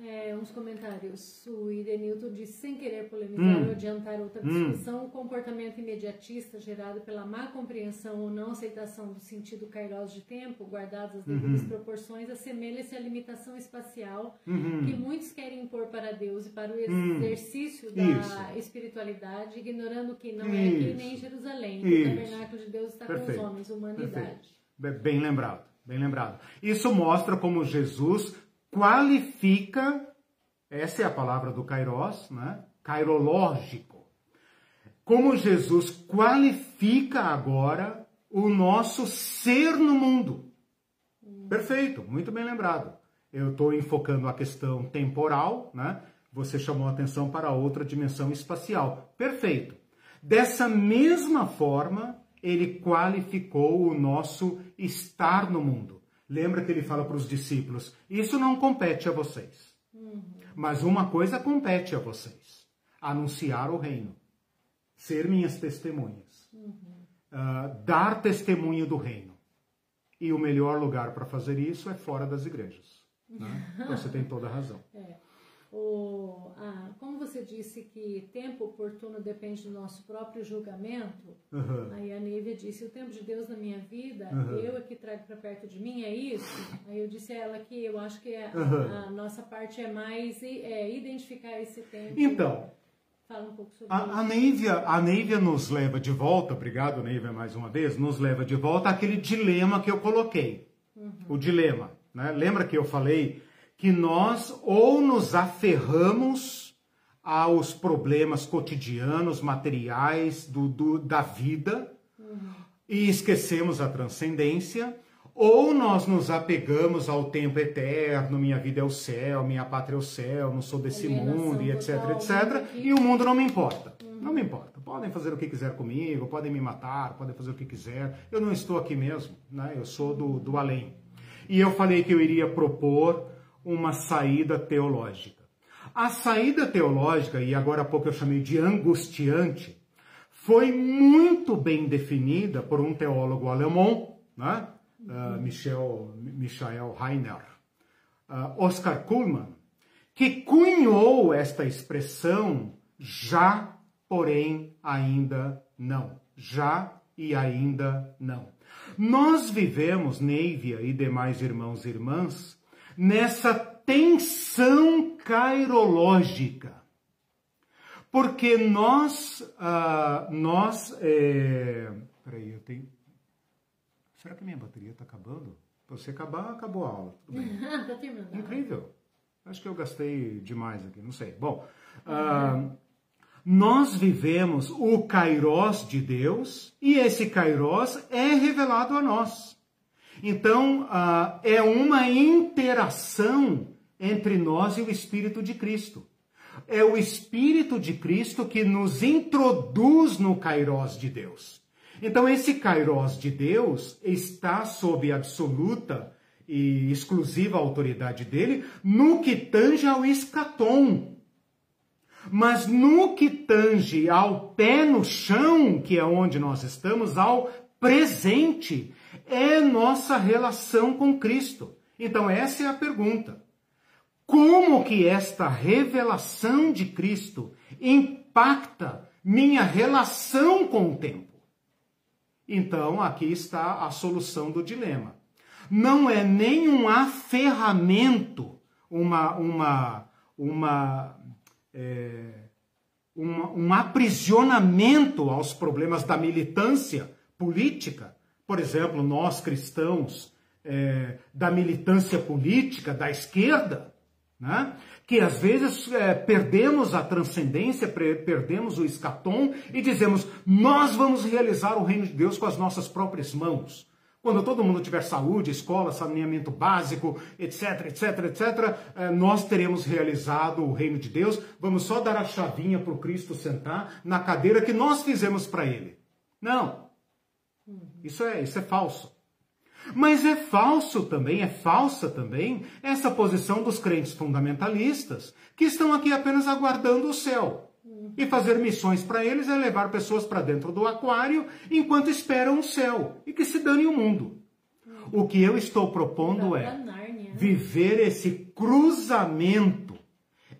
É, uns comentários. O Irenilton disse, sem querer polemizar hum. ou adiantar outra hum. discussão, hum. o comportamento imediatista gerado pela má compreensão ou não aceitação do sentido kairos de tempo, guardadas as devidas uhum. proporções, assemelha-se à limitação espacial uhum. que muitos querem impor para Deus e para o hum. exercício da Isso. espiritualidade, ignorando que não Isso. é aqui nem Jerusalém, o tabernáculo de Deus está Perfeito. com os homens, humanidade. Perfeito. Bem lembrado. Bem lembrado. Isso mostra como Jesus qualifica, essa é a palavra do Kairos, né? Kairológico. Como Jesus qualifica agora o nosso ser no mundo. Perfeito, muito bem lembrado. Eu estou enfocando a questão temporal, né? Você chamou a atenção para outra dimensão espacial. Perfeito. Dessa mesma forma, ele qualificou o nosso estar no mundo. Lembra que ele fala para os discípulos: Isso não compete a vocês. Uhum. Mas uma coisa compete a vocês: anunciar o reino, ser minhas testemunhas, uhum. uh, dar testemunho do reino. E o melhor lugar para fazer isso é fora das igrejas. Né? *laughs* Você tem toda a razão. É. O, ah, como você disse que tempo oportuno depende do nosso próprio julgamento, uhum. aí a Nívia disse, o tempo de Deus na minha vida, uhum. eu é que trago para perto de mim, é isso? Aí eu disse a ela que eu acho que a, uhum. a nossa parte é mais é, identificar esse tempo. Então, Fala um pouco sobre a, isso. A Neívia, a nos leva de volta, obrigado Neívia mais uma vez, nos leva de volta àquele dilema que eu coloquei. Uhum. O dilema, né? Lembra que eu falei que nós ou nos aferramos aos problemas cotidianos, materiais do, do da vida uhum. e esquecemos a transcendência, ou nós nos apegamos ao tempo eterno, minha vida é o céu, minha pátria é o céu, não sou desse mundo, e etc, etc, e o mundo não me importa. Uhum. Não me importa. Podem fazer o que quiser comigo, podem me matar, podem fazer o que quiser. Eu não estou aqui mesmo, né? Eu sou do, do além. E eu falei que eu iria propor uma saída teológica. A saída teológica, e agora há pouco eu chamei de angustiante, foi muito bem definida por um teólogo alemão, né? uh, Michel, Michael Heiner, uh, Oscar Kuhlmann, que cunhou esta expressão já, porém ainda não. Já e ainda não. Nós vivemos, Neivia e demais irmãos e irmãs, nessa tensão cairológica. Porque nós, uh, nós, é... peraí, eu tenho, será que minha bateria está acabando? Se você acabar, acabou a aula. Tudo bem. *laughs* tá terminando. Incrível. Acho que eu gastei demais aqui, não sei. Bom, uh, nós vivemos o Kairós de Deus e esse Kairós é revelado a nós. Então, uh, é uma interação entre nós e o Espírito de Cristo. É o Espírito de Cristo que nos introduz no Kairós de Deus. Então, esse Kairós de Deus está sob absoluta e exclusiva autoridade dele no que tange ao escatom. Mas no que tange ao pé no chão, que é onde nós estamos, ao presente, é nossa relação com Cristo. Então essa é a pergunta. Como que esta revelação de Cristo impacta minha relação com o tempo? Então aqui está a solução do dilema. Não é nem um aferramento, uma, uma, uma é, um, um aprisionamento aos problemas da militância política. Por exemplo, nós cristãos é, da militância política da esquerda, né? que às vezes é, perdemos a transcendência, perdemos o escatom e dizemos: nós vamos realizar o reino de Deus com as nossas próprias mãos. Quando todo mundo tiver saúde, escola, saneamento básico, etc, etc, etc, nós teremos realizado o reino de Deus. Vamos só dar a chavinha para o Cristo sentar na cadeira que nós fizemos para ele. Não. Isso é, isso é falso. Mas é falso também, é falsa também, essa posição dos crentes fundamentalistas, que estão aqui apenas aguardando o céu. E fazer missões para eles é levar pessoas para dentro do aquário enquanto esperam o céu e que se dane o mundo. O que eu estou propondo é viver esse cruzamento,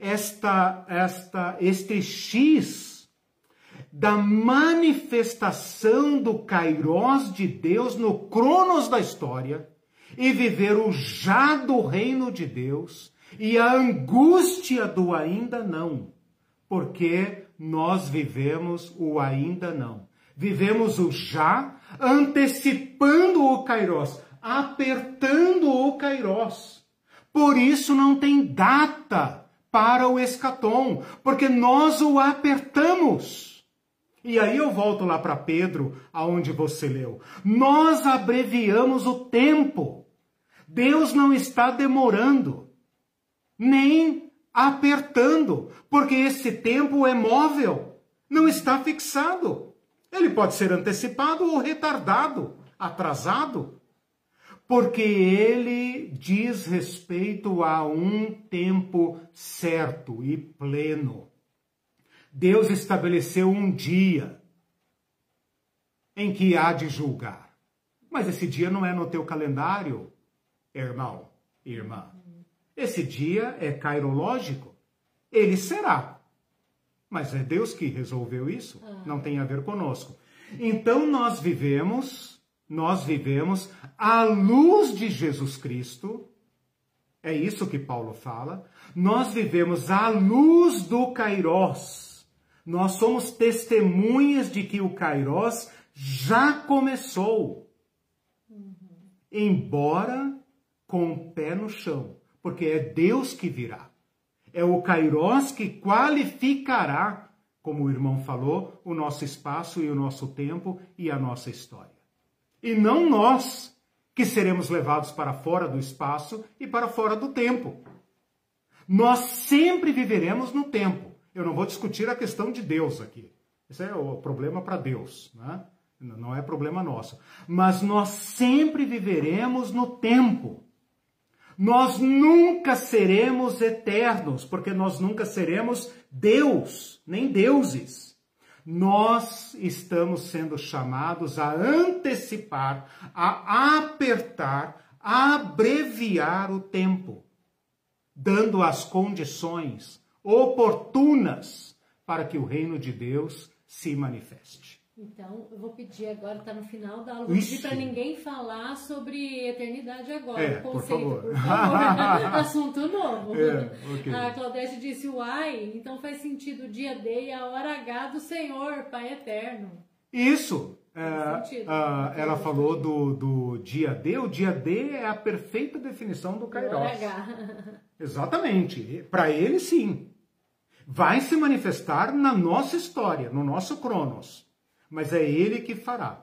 esta, esta, este X da manifestação do Kairós de Deus no cronos da história e viver o já do reino de Deus e a angústia do ainda não porque nós vivemos o ainda não. Vivemos o já, antecipando o Kairós, apertando o Kairós. Por isso não tem data para o escatom, porque nós o apertamos. E aí eu volto lá para Pedro, aonde você leu. Nós abreviamos o tempo. Deus não está demorando, nem apertando, porque esse tempo é móvel, não está fixado. Ele pode ser antecipado ou retardado, atrasado, porque ele diz respeito a um tempo certo e pleno. Deus estabeleceu um dia em que há de julgar. Mas esse dia não é no teu calendário, irmão, irmã. Esse dia é cairológico. Ele será. Mas é Deus que resolveu isso. Ah. Não tem a ver conosco. Então nós vivemos, nós vivemos à luz de Jesus Cristo. É isso que Paulo fala. Nós vivemos à luz do Kairós. Nós somos testemunhas de que o Kairós já começou. Embora com o pé no chão porque é Deus que virá. É o Kairós que qualificará, como o irmão falou, o nosso espaço e o nosso tempo e a nossa história. E não nós que seremos levados para fora do espaço e para fora do tempo. Nós sempre viveremos no tempo. Eu não vou discutir a questão de Deus aqui. Esse é o problema para Deus, né? não é problema nosso. Mas nós sempre viveremos no tempo. Nós nunca seremos eternos, porque nós nunca seremos Deus, nem deuses. Nós estamos sendo chamados a antecipar, a apertar, a abreviar o tempo, dando as condições oportunas para que o reino de Deus se manifeste. Então, eu vou pedir agora, está no final da aula, vou pedir para ninguém falar sobre eternidade agora. É, conceito, por favor. Por favor. *laughs* Assunto novo. É, okay. A Claudete disse, uai, então faz sentido o dia D e a hora H do Senhor, Pai Eterno. Isso. É, a, ela falou do, do dia D. O dia D é a perfeita definição do Kairos. Exatamente. Para ele, sim. Vai se manifestar na nossa história, no nosso Cronos mas é Ele que fará.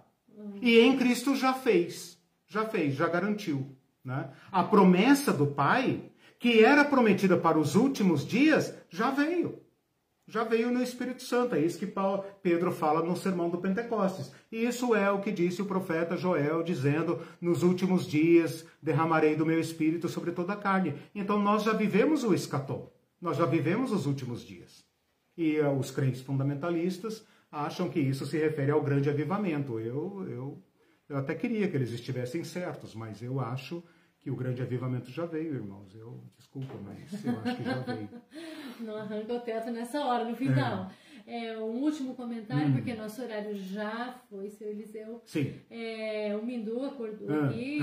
E em Cristo já fez, já fez, já garantiu. Né? A promessa do Pai, que era prometida para os últimos dias, já veio. Já veio no Espírito Santo. É isso que Paulo, Pedro fala no sermão do Pentecostes. E isso é o que disse o profeta Joel, dizendo: Nos últimos dias derramarei do meu espírito sobre toda a carne. Então nós já vivemos o escatom. Nós já vivemos os últimos dias. E uh, os crentes fundamentalistas acham que isso se refere ao grande avivamento. Eu, eu, eu até queria que eles estivessem certos, mas eu acho que o grande avivamento já veio, irmãos. Eu desculpa, mas eu acho que já veio. *laughs* Não arranca o teto nessa hora, no final. É. É, um último comentário, hum. porque nosso horário já foi, seu Eliseu. Sim. É, o Mindu acordou ah. aqui,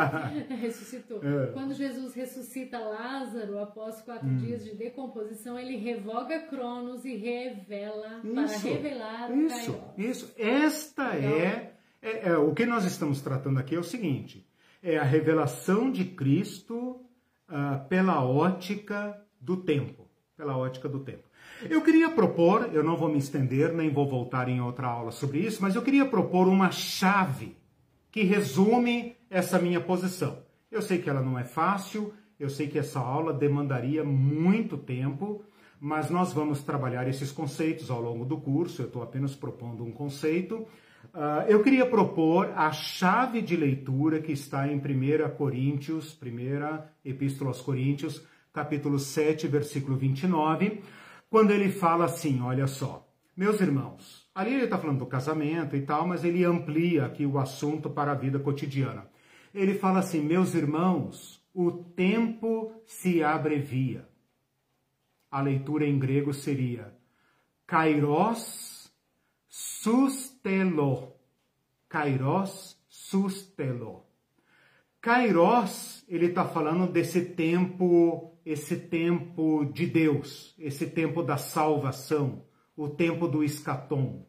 *laughs* ressuscitou. É. Quando Jesus ressuscita Lázaro, após quatro hum. dias de decomposição, ele revoga Cronos e revela, isso, para revelar o Isso, Kairos. isso. Esta é, é, é, O que nós estamos tratando aqui é o seguinte: é a revelação de Cristo uh, pela ótica do tempo. Pela ótica do tempo. Eu queria propor, eu não vou me estender, nem vou voltar em outra aula sobre isso, mas eu queria propor uma chave que resume essa minha posição. Eu sei que ela não é fácil, eu sei que essa aula demandaria muito tempo, mas nós vamos trabalhar esses conceitos ao longo do curso, eu estou apenas propondo um conceito. Uh, eu queria propor a chave de leitura que está em 1 Coríntios, primeira Epístola aos Coríntios, capítulo 7, versículo 29, quando ele fala assim: olha só, meus irmãos, ali ele está falando do casamento e tal, mas ele amplia aqui o assunto para a vida cotidiana. Ele fala assim: meus irmãos, o tempo se abrevia. A leitura em grego seria kairos sustelo. Kairos sustelo. Kairos, ele está falando desse tempo esse tempo de Deus, esse tempo da salvação, o tempo do escatom.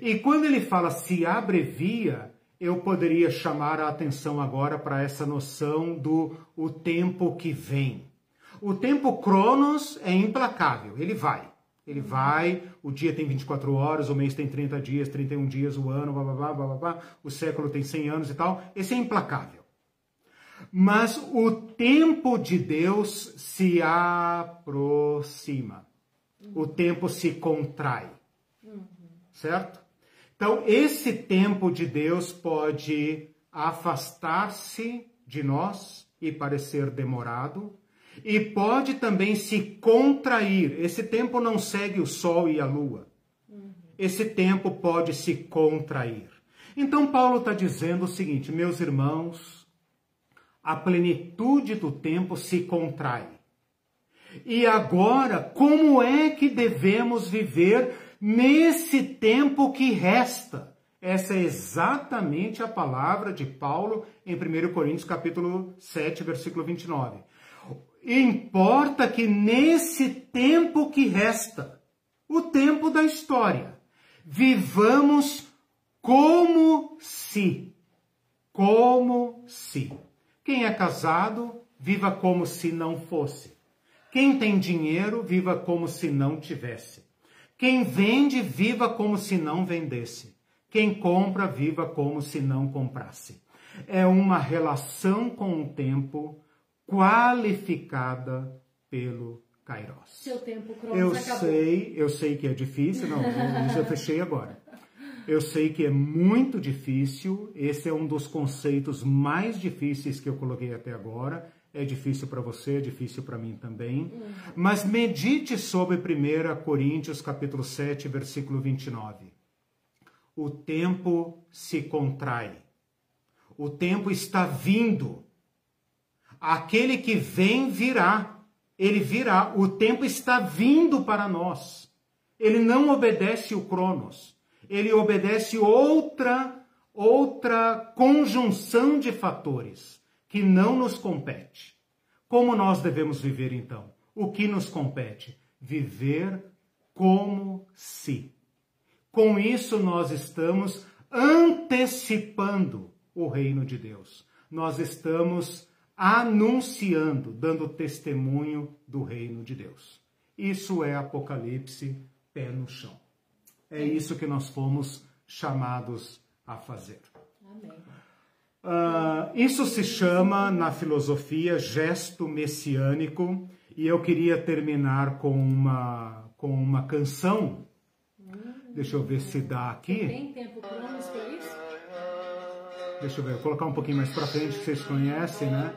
E quando ele fala se abrevia, eu poderia chamar a atenção agora para essa noção do o tempo que vem. O tempo Cronos é implacável, ele vai. Ele vai, o dia tem 24 horas, o mês tem 30 dias, 31 dias, o ano, blá, blá, blá, blá, blá, o século tem 100 anos e tal. Esse é implacável. Mas o tempo de Deus se aproxima. O tempo se contrai. Certo? Então, esse tempo de Deus pode afastar-se de nós e parecer demorado, e pode também se contrair. Esse tempo não segue o sol e a lua. Esse tempo pode se contrair. Então, Paulo está dizendo o seguinte, meus irmãos, a plenitude do tempo se contrai. E agora, como é que devemos viver nesse tempo que resta? Essa é exatamente a palavra de Paulo em 1 Coríntios capítulo 7, versículo 29. Importa que nesse tempo que resta, o tempo da história, vivamos como se, como se. Quem é casado, viva como se não fosse. Quem tem dinheiro, viva como se não tivesse. Quem vende, viva como se não vendesse. Quem compra, viva como se não comprasse. É uma relação com o tempo qualificada pelo Kairos. Seu tempo cronos Eu acabou. sei, eu sei que é difícil, não, eu fechei agora. Eu sei que é muito difícil, esse é um dos conceitos mais difíceis que eu coloquei até agora. É difícil para você, é difícil para mim também. Mas medite sobre 1 Coríntios capítulo 7, versículo 29. O tempo se contrai. O tempo está vindo. Aquele que vem virá. Ele virá. O tempo está vindo para nós. Ele não obedece o Cronos. Ele obedece outra outra conjunção de fatores que não nos compete. Como nós devemos viver então? O que nos compete? Viver como se. Com isso nós estamos antecipando o reino de Deus. Nós estamos anunciando, dando testemunho do reino de Deus. Isso é Apocalipse pé no chão. É isso que nós fomos chamados a fazer. Uh, isso se chama, na filosofia, gesto messiânico, e eu queria terminar com uma, com uma canção. Deixa eu ver se dá aqui. Tem tempo para isso? Deixa eu ver, vou colocar um pouquinho mais pra frente, que vocês conhecem, né?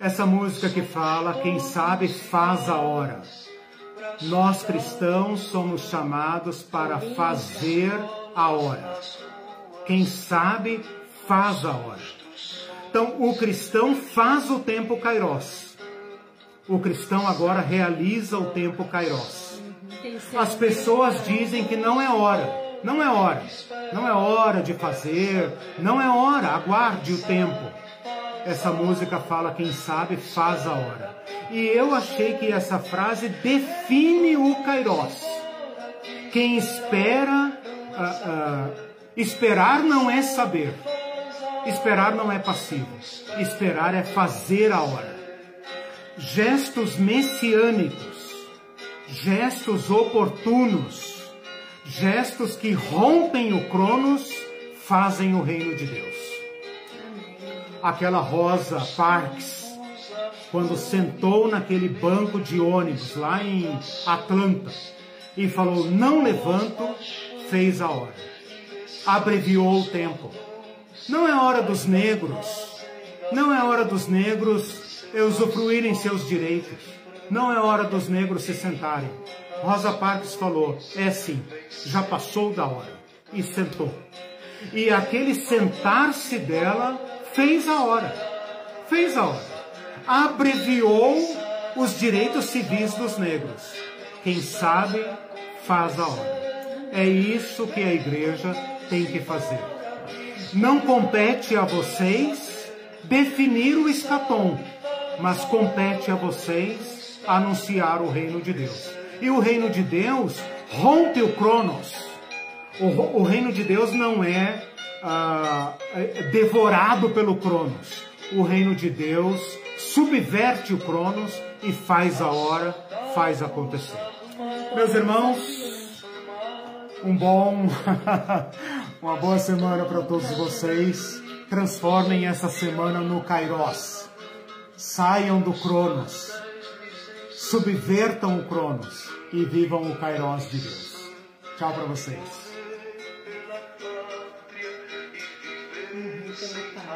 Essa música que fala, quem sabe faz a hora. Nós cristãos somos chamados para fazer a hora. Quem sabe faz a hora. Então, o cristão faz o tempo kairos. O cristão agora realiza o tempo kairos. As pessoas dizem que não é hora. Não é hora. Não é hora de fazer. Não é hora. Aguarde o tempo. Essa música fala quem sabe faz a hora. E eu achei que essa frase define o kairos. Quem espera, ah, ah, esperar não é saber. Esperar não é passivo. Esperar é fazer a hora. Gestos messiânicos, gestos oportunos, gestos que rompem o Cronos, fazem o reino de Deus. Aquela Rosa Parks, quando sentou naquele banco de ônibus lá em Atlanta e falou: Não levanto, fez a hora. Abreviou o tempo. Não é hora dos negros, não é hora dos negros usufruírem seus direitos, não é hora dos negros se sentarem. Rosa Parks falou: É sim, já passou da hora. E sentou. E aquele sentar-se dela fez a hora. Fez a hora. Abreviou os direitos civis dos negros. Quem sabe faz a hora. É isso que a igreja tem que fazer. Não compete a vocês definir o escatom, mas compete a vocês anunciar o reino de Deus. E o reino de Deus rompe o Cronos. O, o reino de Deus não é, ah, é devorado pelo Cronos. O reino de Deus subverte o Cronos e faz a hora, faz acontecer. Meus irmãos, um bom, *laughs* uma boa semana para todos vocês. Transformem essa semana no Kairos. Saiam do Cronos. Subvertam o Cronos e vivam o Kairos de Deus. Tchau para vocês. Pun.